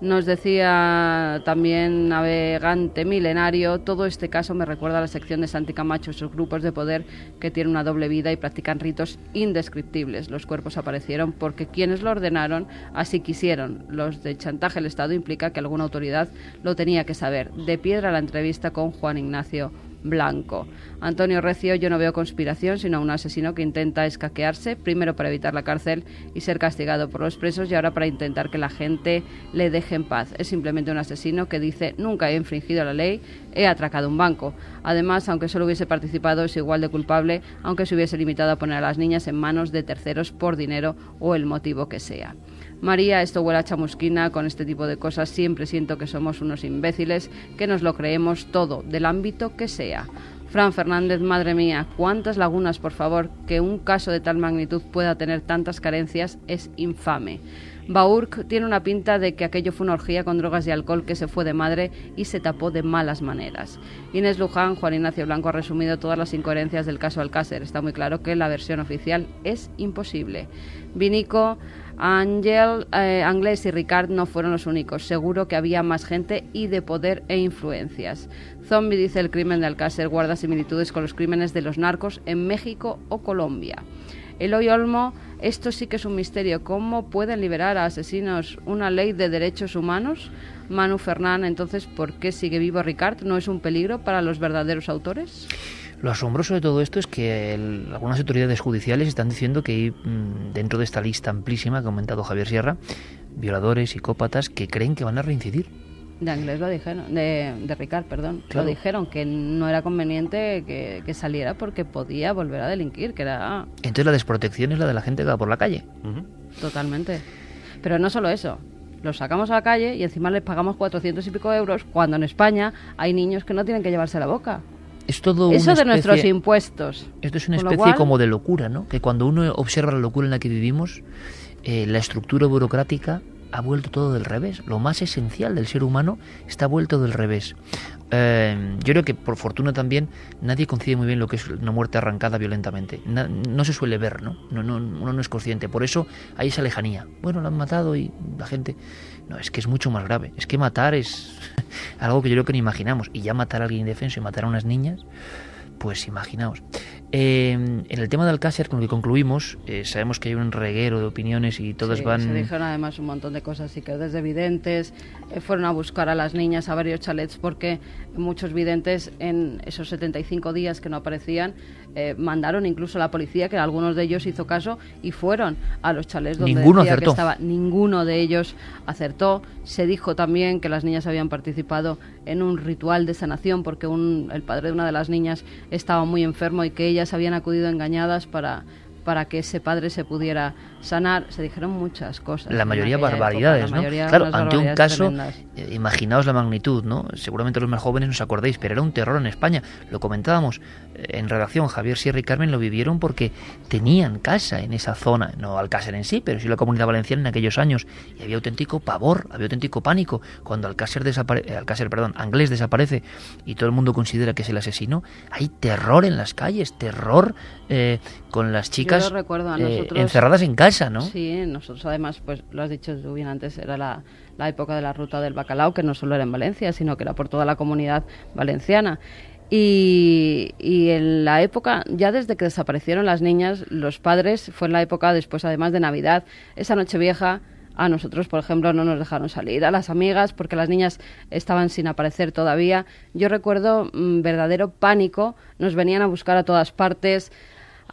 Nos decía también navegante milenario, todo este caso me recuerda a la sección de Santi Camacho, esos grupos de poder que tienen una doble vida y practican ritos indescriptibles. Los cuerpos aparecieron porque quienes lo ordenaron así quisieron. Los de chantaje al Estado implica que alguna autoridad lo tenía que saber. De piedra la entrevista con Juan Ignacio blanco. Antonio Recio, yo no veo conspiración, sino un asesino que intenta escaquearse, primero para evitar la cárcel y ser castigado por los presos y ahora para intentar que la gente le deje en paz. Es simplemente un asesino que dice nunca he infringido la ley, he atracado un banco. Además, aunque solo hubiese participado, es igual de culpable, aunque se hubiese limitado a poner a las niñas en manos de terceros por dinero o el motivo que sea. María, esto huele a chamusquina, con este tipo de cosas siempre siento que somos unos imbéciles, que nos lo creemos todo, del ámbito que sea. Fran Fernández, madre mía, cuántas lagunas, por favor, que un caso de tal magnitud pueda tener tantas carencias es infame. Baurk tiene una pinta de que aquello fue una orgía con drogas y alcohol que se fue de madre y se tapó de malas maneras. Inés Luján, Juan Ignacio Blanco ha resumido todas las incoherencias del caso Alcácer. Está muy claro que la versión oficial es imposible. Vinico, Ángel, eh, y Ricard no fueron los únicos. Seguro que había más gente y de poder e influencias. Zombie dice el crimen de Alcácer guarda similitudes con los crímenes de los narcos en México o Colombia. Eloy Olmo, esto sí que es un misterio. ¿Cómo pueden liberar a asesinos una ley de derechos humanos? Manu Fernán, entonces, ¿por qué sigue vivo Ricard? ¿No es un peligro para los verdaderos autores? Lo asombroso de todo esto es que algunas autoridades judiciales están diciendo que hay, mm, dentro de esta lista amplísima que ha comentado Javier Sierra, violadores, psicópatas que creen que van a reincidir. De Anglés lo dijeron, de, de Ricard, perdón. Lo dijeron, que no era conveniente que, saliera porque podía volver a delinquir, que era... Entonces la desprotección es la de la gente que va por la calle. Totalmente. Pero no solo eso, los sacamos a la calle y encima les pagamos 400 y pico euros cuando en España hay niños que no tienen que llevarse la boca. Es todo Eso de nuestros impuestos. Esto es una especie como de locura, ¿no? Que cuando uno observa la locura en la que vivimos, eh, la estructura burocrática ha vuelto todo del revés. Lo más esencial del ser humano está vuelto del revés. Eh, yo creo que por fortuna también nadie concibe muy bien lo que es una muerte arrancada violentamente. No, se suele ver, ¿no? No, ¿no? Uno no es consciente. Por eso hay esa lejanía. Bueno, lo han matado y la gente... No, es que es mucho más grave. Es que matar es algo que yo creo que no imaginamos. Y ya matar a alguien indefenso y matar a unas niñas, pues imaginaos. Eh, en el tema de Alcácer, con el que concluimos, eh, sabemos que hay un reguero de opiniones y todas van... Se dijeron además un montón de cosas, y que desde videntes eh, fueron a buscar a las niñas a varios chalets porque muchos videntes en esos 75 días que no aparecían mandaron incluso a la policía, que algunos de ellos hizo caso y fueron a los chalets donde ninguno decía acertó. que estaba. Ninguno de ellos acertó. Se dijo también que las niñas habían participado en un ritual de sanación porque un, el padre de una de las niñas estaba muy enfermo y que ella habían acudido engañadas para, para que ese padre se pudiera sanar. Se dijeron muchas cosas. La mayoría barbaridades, ¿no? claro, ante un caso, imaginaos la magnitud, ¿no? Seguramente los más jóvenes no os acordéis, pero era un terror en España. Lo comentábamos eh, en redacción, Javier Sierra y Carmen lo vivieron porque tenían casa en esa zona, no Alcácer en sí, pero sí la comunidad valenciana en aquellos años. Y había auténtico pavor, había auténtico pánico. Cuando Alcácer, desaparece, Alcácer perdón, Anglés desaparece y todo el mundo considera que es el asesino, hay terror en las calles, terror eh, con las chicas encerradas en casa Sí, nosotros además, pues lo has dicho tú bien antes, era la, la época de la ruta del bacalao, que no solo era en Valencia, sino que era por toda la comunidad valenciana. Y, y, en la época, ya desde que desaparecieron las niñas, los padres, fue en la época después además de Navidad, esa noche vieja, a nosotros, por ejemplo, no nos dejaron salir, a las amigas, porque las niñas estaban sin aparecer todavía. Yo recuerdo mm, verdadero pánico, nos venían a buscar a todas partes,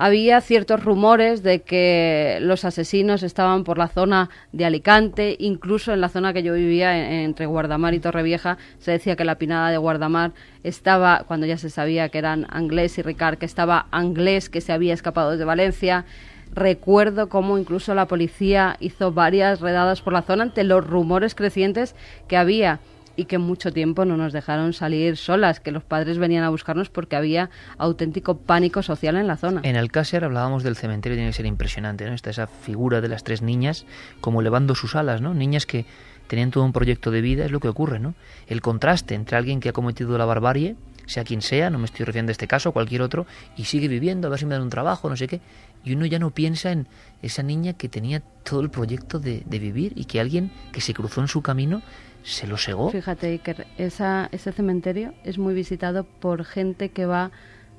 había ciertos rumores de que los asesinos estaban por la zona de Alicante, incluso en la zona que yo vivía, entre Guardamar y Torrevieja, se decía que la pinada de Guardamar estaba, cuando ya se sabía que eran Anglés y Ricard, que estaba Anglés, que se había escapado desde Valencia. Recuerdo cómo incluso la policía hizo varias redadas por la zona ante los rumores crecientes que había y que mucho tiempo no nos dejaron salir solas, que los padres venían a buscarnos porque había auténtico pánico social en la zona. En Alcácer hablábamos del cementerio, tiene que ser impresionante, ¿no? Está esa figura de las tres niñas como elevando sus alas, ¿no? Niñas que tenían todo un proyecto de vida, es lo que ocurre, ¿no? El contraste entre alguien que ha cometido la barbarie, sea quien sea, no me estoy refiriendo a este caso, cualquier otro, y sigue viviendo, a ver si me dan un trabajo, no sé qué, y uno ya no piensa en esa niña que tenía todo el proyecto de, de vivir y que alguien que se cruzó en su camino se lo segó. Fíjate, que esa, ese cementerio es muy visitado por gente que va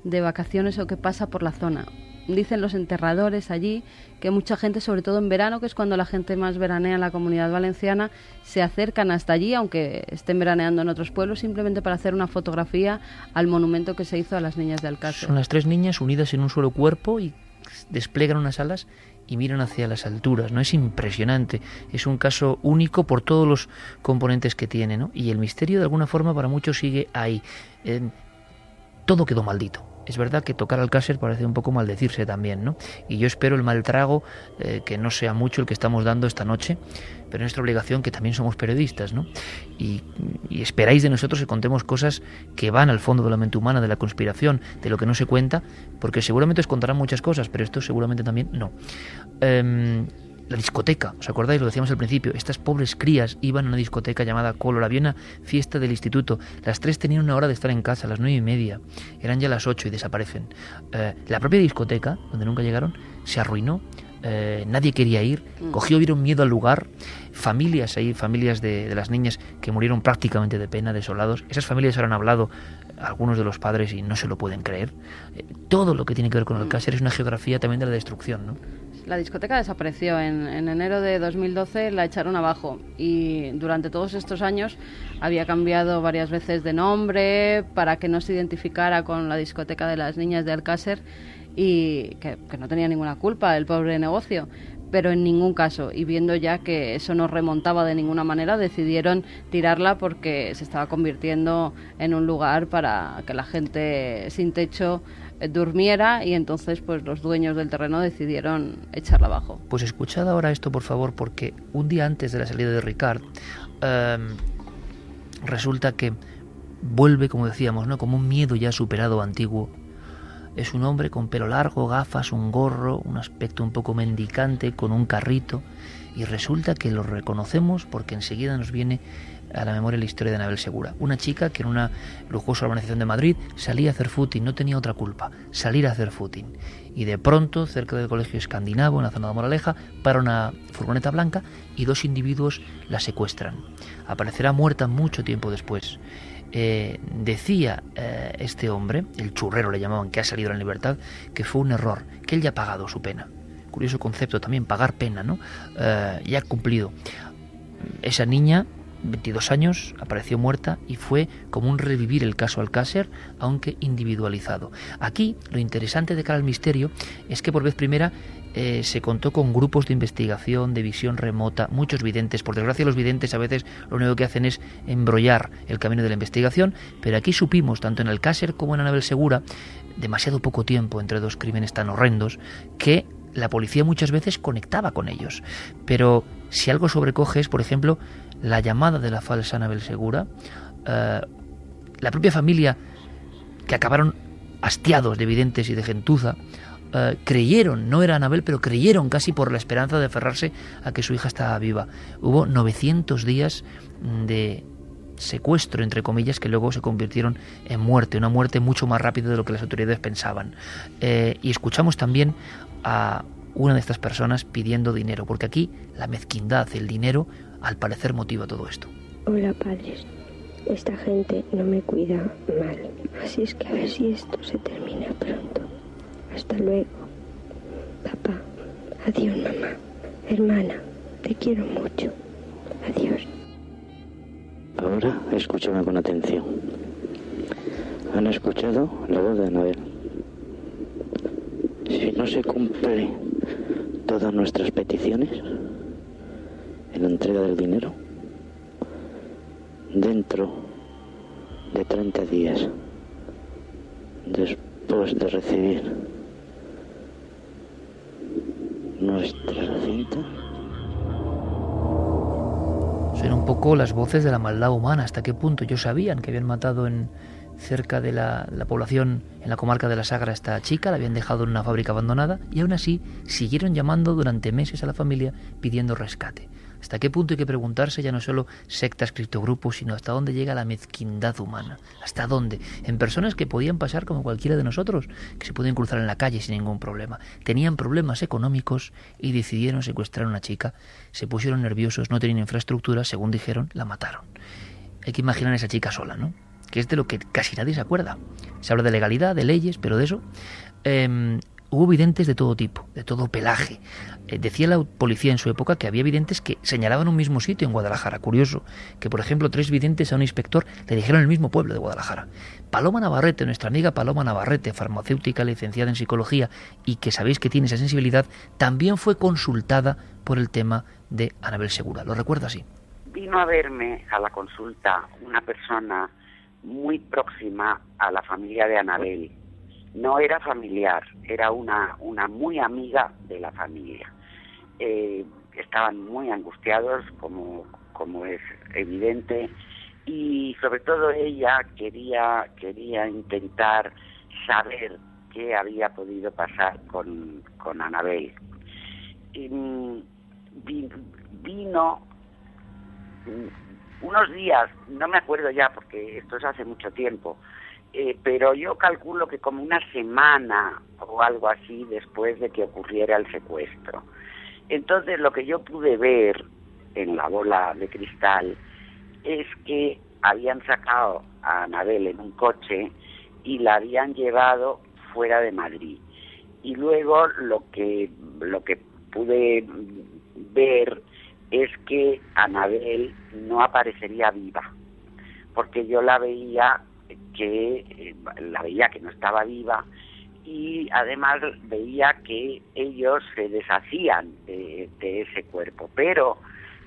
de vacaciones o que pasa por la zona. Dicen los enterradores allí que mucha gente, sobre todo en verano, que es cuando la gente más veranea en la comunidad valenciana, se acercan hasta allí, aunque estén veraneando en otros pueblos, simplemente para hacer una fotografía al monumento que se hizo a las niñas de Alcácer. Son las tres niñas unidas en un solo cuerpo y despliegan unas alas y miran hacia las alturas, ¿no? Es impresionante, es un caso único por todos los componentes que tiene, ¿no? Y el misterio de alguna forma para muchos sigue ahí. todo quedó maldito. Es verdad que tocar al cáser parece un poco maldecirse también, ¿no? Y yo espero el mal trago, eh, que no sea mucho el que estamos dando esta noche, pero es nuestra obligación que también somos periodistas, ¿no? Y, esperáis de nosotros que contemos cosas que van al fondo de la mente humana, de la conspiración, de lo que no se cuenta, porque seguramente os contarán muchas cosas, pero esto seguramente también no. Em, la discoteca, ¿os acordáis? Lo decíamos al principio, estas pobres crías iban a una discoteca llamada Color, había una fiesta del instituto, las tres tenían una hora de estar en casa, a las nueve y media, eran ya las ocho y desaparecen. Eh, la propia discoteca, donde nunca llegaron, se arruinó, eh, nadie quería ir, mm. cogió, vieron miedo al lugar, familias ahí, familias de, las niñas que murieron prácticamente de pena, desolados, esas familias ahora han hablado algunos de los padres y no se lo pueden creer. Eh, todo lo que tiene que ver con el Alcácer es una geografía también de la destrucción, ¿no? La discoteca desapareció en, en, enero de 2012, la echaron abajo y durante todos estos años había cambiado varias veces de nombre para que no se identificara con la discoteca de las niñas de Alcácer y que, no tenía ninguna culpa el pobre negocio pero en ningún caso. Y viendo ya que eso no remontaba de ninguna manera, decidieron tirarla porque se estaba convirtiendo en un lugar para que la gente sin techo durmiera y entonces pues los dueños del terreno decidieron echarla abajo. Pues escuchad ahora esto por favor porque un día antes de la salida de Ricard em, resulta que vuelve como decíamos, ¿no? como un miedo ya superado antiguo es un hombre con pelo largo, gafas, un gorro, un aspecto un poco mendicante, con un carrito, y resulta que lo reconocemos porque enseguida nos viene a la memoria la historia de Anabel Segura, una chica que en una lujosa organización de Madrid salía a hacer footing, no tenía otra culpa, salir a hacer footing. Y de pronto, cerca del colegio escandinavo, en la zona de Moraleja, para una furgoneta blanca y dos individuos la secuestran. Aparecerá muerta mucho tiempo después. Eh, decía eh, este hombre, el churrero le llamaban, que ha salido en libertad, que fue un error, que él ya ha pagado su pena. Curioso concepto también, pagar pena, ¿no? Eh, ya ha cumplido. Esa niña 22 años, apareció muerta y fue como un revivir el caso Alcácer, aunque individualizado. Aquí lo interesante de cara al misterio es que por vez primera eh, se contó con grupos de investigación, de visión remota, muchos videntes. Por desgracia los videntes a veces lo único que hacen es embrollar el camino de la investigación, pero aquí supimos, tanto en Alcácer como en Anabel Segura, demasiado poco tiempo entre dos crímenes tan horrendos, que la policía muchas veces conectaba con ellos. Pero si algo sobrecoge es, por ejemplo, la llamada de la falsa Anabel Segura, eh, la propia familia, que acabaron hastiados de videntes y de gentuza, eh, creyeron, no era Anabel, pero creyeron casi por la esperanza de aferrarse a que su hija estaba viva. Hubo 900 días de secuestro, entre comillas, que luego se convirtieron en muerte, una muerte mucho más rápida de lo que las autoridades pensaban. Eh, y escuchamos también a una de estas personas pidiendo dinero, porque aquí la mezquindad, el dinero, al parecer motiva todo esto. Hola padres, esta gente no me cuida mal, así es que a ver si esto se termina pronto. Hasta luego. Papá, adiós mamá, hermana, te quiero mucho. Adiós. Ahora escúchame con atención. ¿Han escuchado la voz de Anabel? Si no se cumple todas nuestras peticiones, en la entrega del dinero dentro de 30 días después de recibir nuestra cinta. Son un poco las voces de la maldad humana. ¿Hasta qué punto ellos sabían que habían matado en cerca de la, la, población, en la comarca de la Sagra, esta chica? La habían dejado en una fábrica abandonada y aún así siguieron llamando durante meses a la familia pidiendo rescate. ¿Hasta qué punto hay que preguntarse ya no solo sectas, criptogrupos, sino hasta dónde llega la mezquindad humana? ¿Hasta dónde? En personas que podían pasar como cualquiera de nosotros, que se podían cruzar en la calle sin ningún problema. Tenían problemas económicos y decidieron secuestrar a una chica. Se pusieron nerviosos, no tenían infraestructura, según dijeron, la mataron. Hay que imaginar a esa chica sola, ¿no? Que es de lo que casi nadie se acuerda. Se habla de legalidad, de leyes, pero de eso em, hubo videntes de todo tipo, de todo pelaje. Eh, decía la policía en su época que había videntes que señalaban un mismo sitio en Guadalajara. Curioso, que por ejemplo tres videntes a un inspector le dijeron el mismo pueblo de Guadalajara. Paloma Navarrete, nuestra amiga Paloma Navarrete, farmacéutica licenciada en psicología y que sabéis que tiene esa sensibilidad, también fue consultada por el tema de Anabel Segura. ¿Lo recuerda así? Vino a verme a la consulta una persona muy próxima a la familia de Anabel no era familiar, era una, una muy amiga de la familia. Eh, estaban muy angustiados, como, como es evidente, y sobre todo ella quería, quería intentar saber qué había podido pasar con, con Anabel. Y, mm, vino unos días, no me acuerdo ya porque esto es hace mucho tiempo, eh, pero yo calculo que como una semana o algo así después de que ocurriera el secuestro. Entonces lo que yo pude ver en la bola de cristal es que habían sacado a Anabel en un coche y la habían llevado fuera de Madrid. Y luego lo que lo que pude ver es que Anabel no aparecería viva, porque yo la veía que eh, la veía que no estaba viva y además veía que ellos se deshacían de, ese cuerpo, pero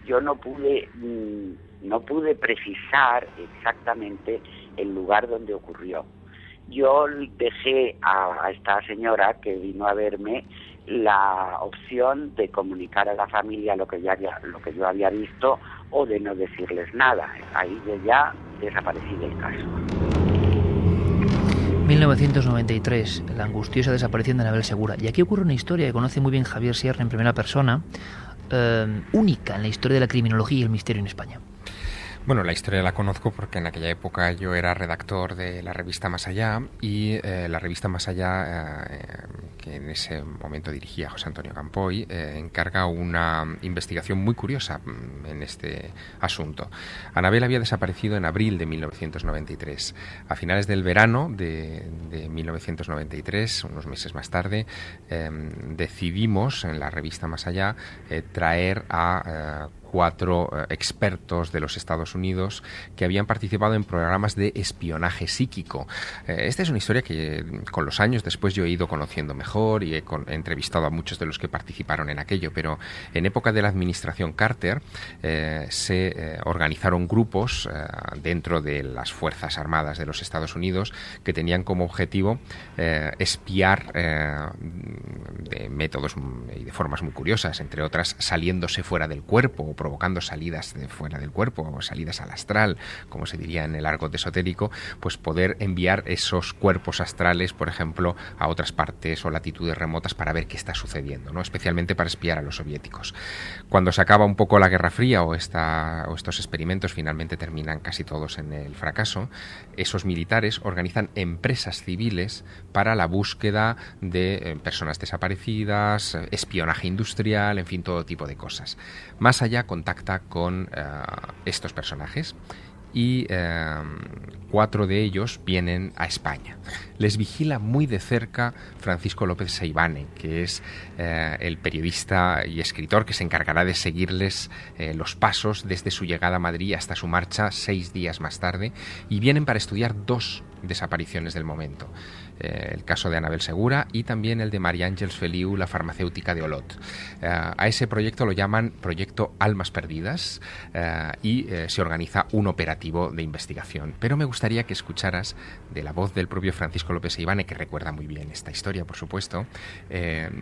yo no pude mm, no pude precisar exactamente el lugar donde ocurrió. Yo dejé a esta señora que vino a verme la opción de comunicar a la familia lo que, ya, lo que yo había visto o de no decirles nada. Ahí ya desaparecí del caso. 1993, la angustiosa desaparición de Anabel Segura. Y aquí ocurre una historia que conoce muy bien Javier Sierra en primera persona, eh, única en la historia de la criminología y el misterio en España. Bueno, la historia la conozco porque en aquella época yo era redactor de la revista Más Allá y eh, la revista Más Allá, eh, que en ese momento dirigía José Antonio Campoy, eh, encarga una investigación muy curiosa mm, en este asunto. Anabel había desaparecido en abril de 1993. A finales del verano de, de 1993, unos meses más tarde, decidimos en la revista Más Allá traer a cuatro eh, expertos de los Estados Unidos que habían participado en programas de espionaje psíquico. Eh, esta es una historia que con los años después yo he ido conociendo mejor y he, entrevistado a muchos de los que participaron en aquello, pero en época de la administración Carter eh, se organizaron grupos dentro de las Fuerzas Armadas de los Estados Unidos que tenían como objetivo espiar de métodos y de formas muy curiosas, entre otras saliéndose fuera del cuerpo provocando salidas de fuera del cuerpo o salidas al astral, como se diría en el argot esotérico, pues poder enviar esos cuerpos astrales, por ejemplo, a otras partes o latitudes remotas para ver qué está sucediendo, ¿no? especialmente para espiar a los soviéticos. Cuando se acaba un poco la Guerra Fría o, esta, o estos experimentos finalmente terminan casi todos en el fracaso, esos militares organizan empresas civiles para la búsqueda de eh, personas desaparecidas, espionaje industrial, en fin, todo tipo de cosas. Más allá, contacta con eh, estos personajes y eh, cuatro de ellos vienen a España. Les vigila muy de cerca Francisco López Seibane, que es eh, el periodista y escritor que se encargará de seguirles los pasos desde su llegada a Madrid hasta su marcha seis días más tarde, y vienen para estudiar dos desapariciones del momento. Eh, el caso de Anabel Segura y también el de María Ángeles Feliu, la farmacéutica de Olot. Eh, a ese proyecto lo llaman Proyecto Almas Perdidas eh, y se organiza un operativo de investigación. Pero me gustaría que escucharas de la voz del propio Francisco López Ivane, que recuerda muy bien esta historia, por supuesto,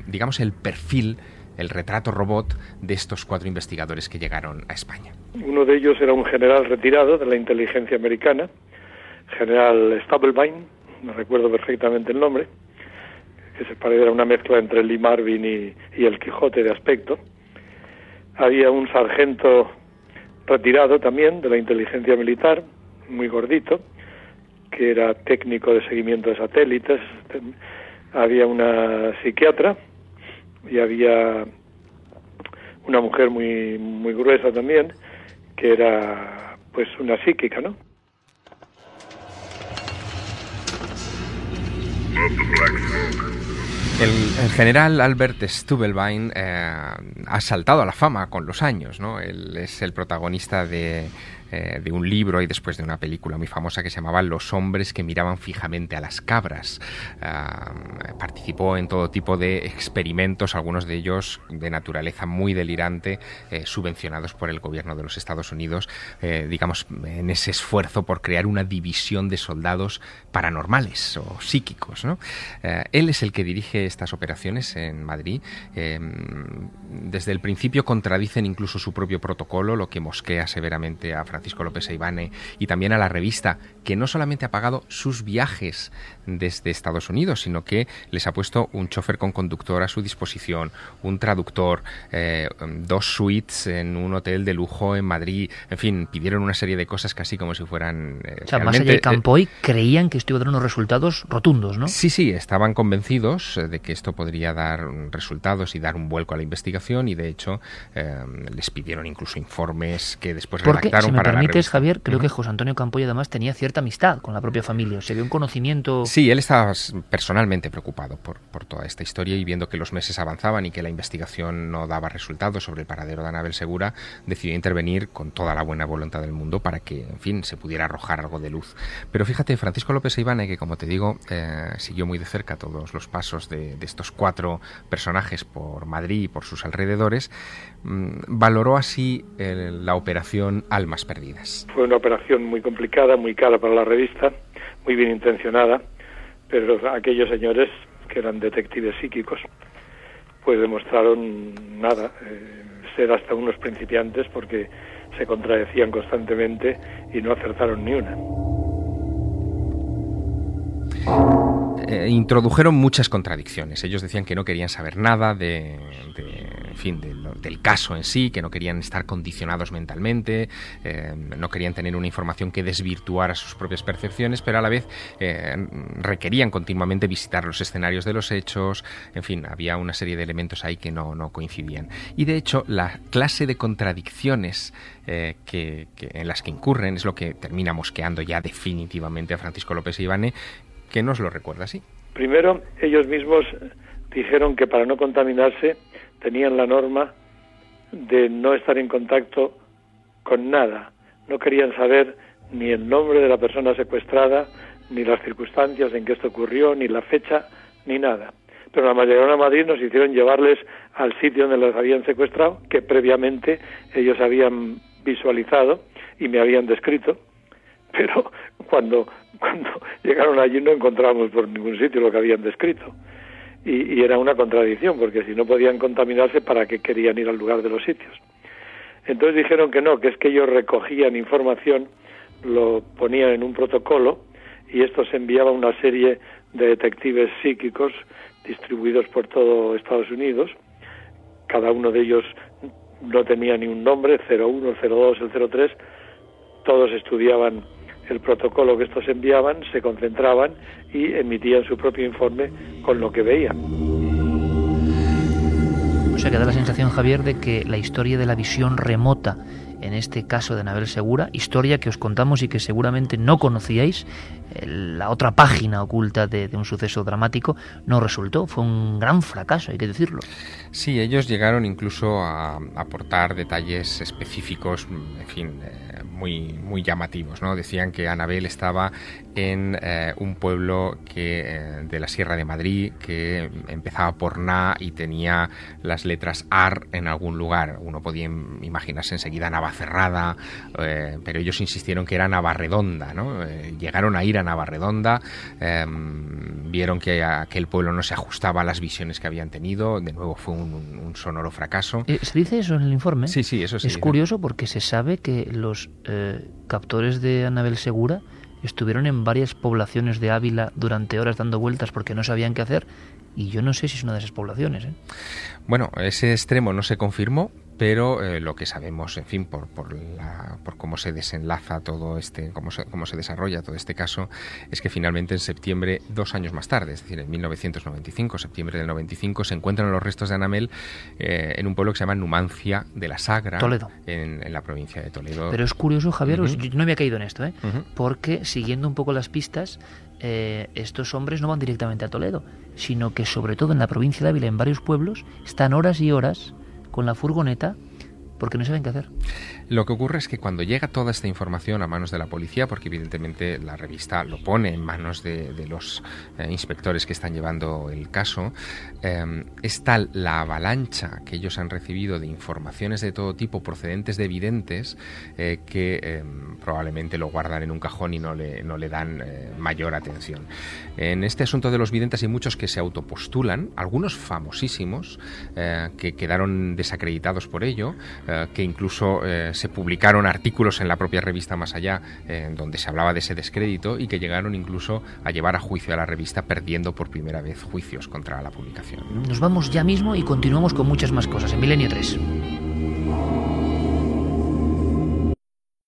digamos el perfil el retrato robot de estos cuatro investigadores que llegaron a España. Uno de ellos era un general retirado de la inteligencia americana, general Stubblebine, no recuerdo perfectamente el nombre, que se parecía una mezcla entre Lee Marvin y, el Quijote de aspecto. Había un sargento retirado también de la inteligencia militar, muy gordito, que era técnico de seguimiento de satélites. Había una psiquiatra y había una mujer muy muy gruesa también, que era pues una psíquica, ¿no? El, general Albert Stubelbein eh, ha saltado a la fama con los años, ¿no? Él es el protagonista de eh, de un libro y después de una película muy famosa que se llamaba Los hombres que miraban fijamente a las cabras. Ah, participó en todo tipo de experimentos, algunos de ellos de naturaleza muy delirante, eh, subvencionados por el gobierno de los Estados Unidos, eh, digamos, en ese esfuerzo por crear una división de soldados paranormales o psíquicos. él es el que dirige estas operaciones en Madrid. desde el principio contradicen incluso su propio protocolo, lo que mosquea severamente a Francisco Francisco López Eibane y también a la revista, que no solamente ha pagado sus viajes desde Estados Unidos, sino que les ha puesto un chofer con conductor a su disposición, un traductor, eh, dos suites en un hotel de lujo en Madrid, en fin, pidieron una serie de cosas casi como si fueran... Eh, o sea, más allá de Campoy, creían que esto iba a dar unos resultados rotundos, ¿no? Sí, sí, estaban convencidos de que esto podría dar resultados y dar un vuelco a la investigación y de hecho les pidieron incluso informes que después redactaron para permites, Javier, creo que José Antonio Campoy además tenía cierta amistad con la propia familia, o sea, había un conocimiento... Sí, él estaba personalmente preocupado por, por, toda esta historia y viendo que los meses avanzaban y que la investigación no daba resultados sobre el paradero de Anabel Segura, decidió intervenir con toda la buena voluntad del mundo para que, en fin, se pudiera arrojar algo de luz. Pero fíjate, Francisco López Ivane, que como te digo, eh, siguió muy de cerca todos los pasos de, estos cuatro personajes por Madrid y por sus alrededores, valoró así la operación Almas Perdidas. Fue una operación muy complicada, muy cara para la revista, muy bien intencionada, pero aquellos señores que eran detectives psíquicos pues demostraron nada, eh, ser hasta unos principiantes porque se contradecían constantemente y no acertaron ni una. Eh, introdujeron muchas contradicciones. Ellos decían que no querían saber nada de, en fin, del caso en sí, que no querían estar condicionados mentalmente, eh, no querían tener una información que desvirtuara sus propias percepciones, pero a la vez eh, requerían continuamente visitar los escenarios de los hechos, en fin, había una serie de elementos ahí que no, coincidían. Y de hecho, la clase de contradicciones que, en las que incurren es lo que termina mosqueando ya definitivamente a Francisco López Ivane, que nos lo recuerda así. Primero, ellos mismos dijeron que para no contaminarse tenían la norma de no estar en contacto con nada. No querían saber ni el nombre de la persona secuestrada, ni las circunstancias en que esto ocurrió, ni la fecha, ni nada. Pero la mayoría a Madrid nos hicieron llevarles al sitio donde los habían secuestrado, que previamente ellos habían visualizado y me habían descrito. Pero cuando cuando [laughs] llegaron allí no encontramos por ningún sitio lo que habían descrito. Y, era una contradicción, porque si no podían contaminarse, ¿para qué querían ir al lugar de los sitios? Entonces dijeron que no, que es que ellos recogían información, lo ponían en un protocolo y esto se enviaba a una serie de detectives psíquicos distribuidos por todo Estados Unidos. Cada uno de ellos no tenía ni un nombre, 01, el 02, el 03. Todos estudiaban el protocolo que estos enviaban, se concentraban y emitían su propio informe con lo que veían. O sea que da la sensación, Javier, de que la historia de la visión remota, en este caso de Anabel Segura, historia que os contamos y que seguramente no conocíais, eh, la otra página oculta de, un suceso dramático, no resultó. Fue un gran fracaso, hay que decirlo. Sí, ellos llegaron incluso a aportar detalles específicos, en fin. Eh, muy, muy llamativos. ¿no? Decían que Anabel estaba en eh, un pueblo que, eh, de la Sierra de Madrid que empezaba por Na y tenía las letras AR en algún lugar. Uno podía imaginarse enseguida Navacerrada, eh, pero ellos insistieron que era Navarredonda. ¿no? llegaron a ir a Navarredonda, em, vieron que aquel pueblo no se ajustaba a las visiones que habían tenido. De nuevo fue un, sonoro fracaso. ¿Se dice eso en el informe? Sí, sí, eso sí. Es curioso porque se sabe que los eh, captores de Anabel Segura estuvieron en varias poblaciones de Ávila durante horas dando vueltas porque no sabían qué hacer y yo no sé si es una de esas poblaciones. ¿eh? Bueno, ese extremo no se confirmó, pero eh, lo que sabemos, en fin, por, por, la, por, cómo se desenlaza todo este, cómo se, cómo se desarrolla todo este caso, es que finalmente en septiembre, dos años más tarde, es decir, en 1995, septiembre del 95, se encuentran los restos de Anamel eh, en un pueblo que se llama Numancia de la Sagra, Toledo. En, la provincia de Toledo. Pero es curioso, Javier, yo no había caído en esto, ¿eh? porque siguiendo un poco las pistas, estos hombres no van directamente a Toledo, sino que sobre todo en la provincia de Ávila, en varios pueblos, están horas y horas con la furgoneta porque no saben qué hacer. Lo que ocurre es que cuando llega toda esta información a manos de la policía, porque evidentemente la revista lo pone en manos de, los eh, inspectores que están llevando el caso, eh, es tal la avalancha que ellos han recibido de informaciones de todo tipo procedentes de evidentes eh, que probablemente lo guardan en un cajón y no le, no le dan mayor atención. En este asunto de los videntes hay muchos que se autopostulan, algunos famosísimos, que quedaron desacreditados por ello, que incluso se publicaron artículos en la propia revista Más Allá donde se hablaba de ese descrédito y que llegaron incluso a llevar a juicio a la revista perdiendo por primera vez juicios contra la publicación. Nos vamos ya mismo y continuamos con muchas más cosas en Milenio 3.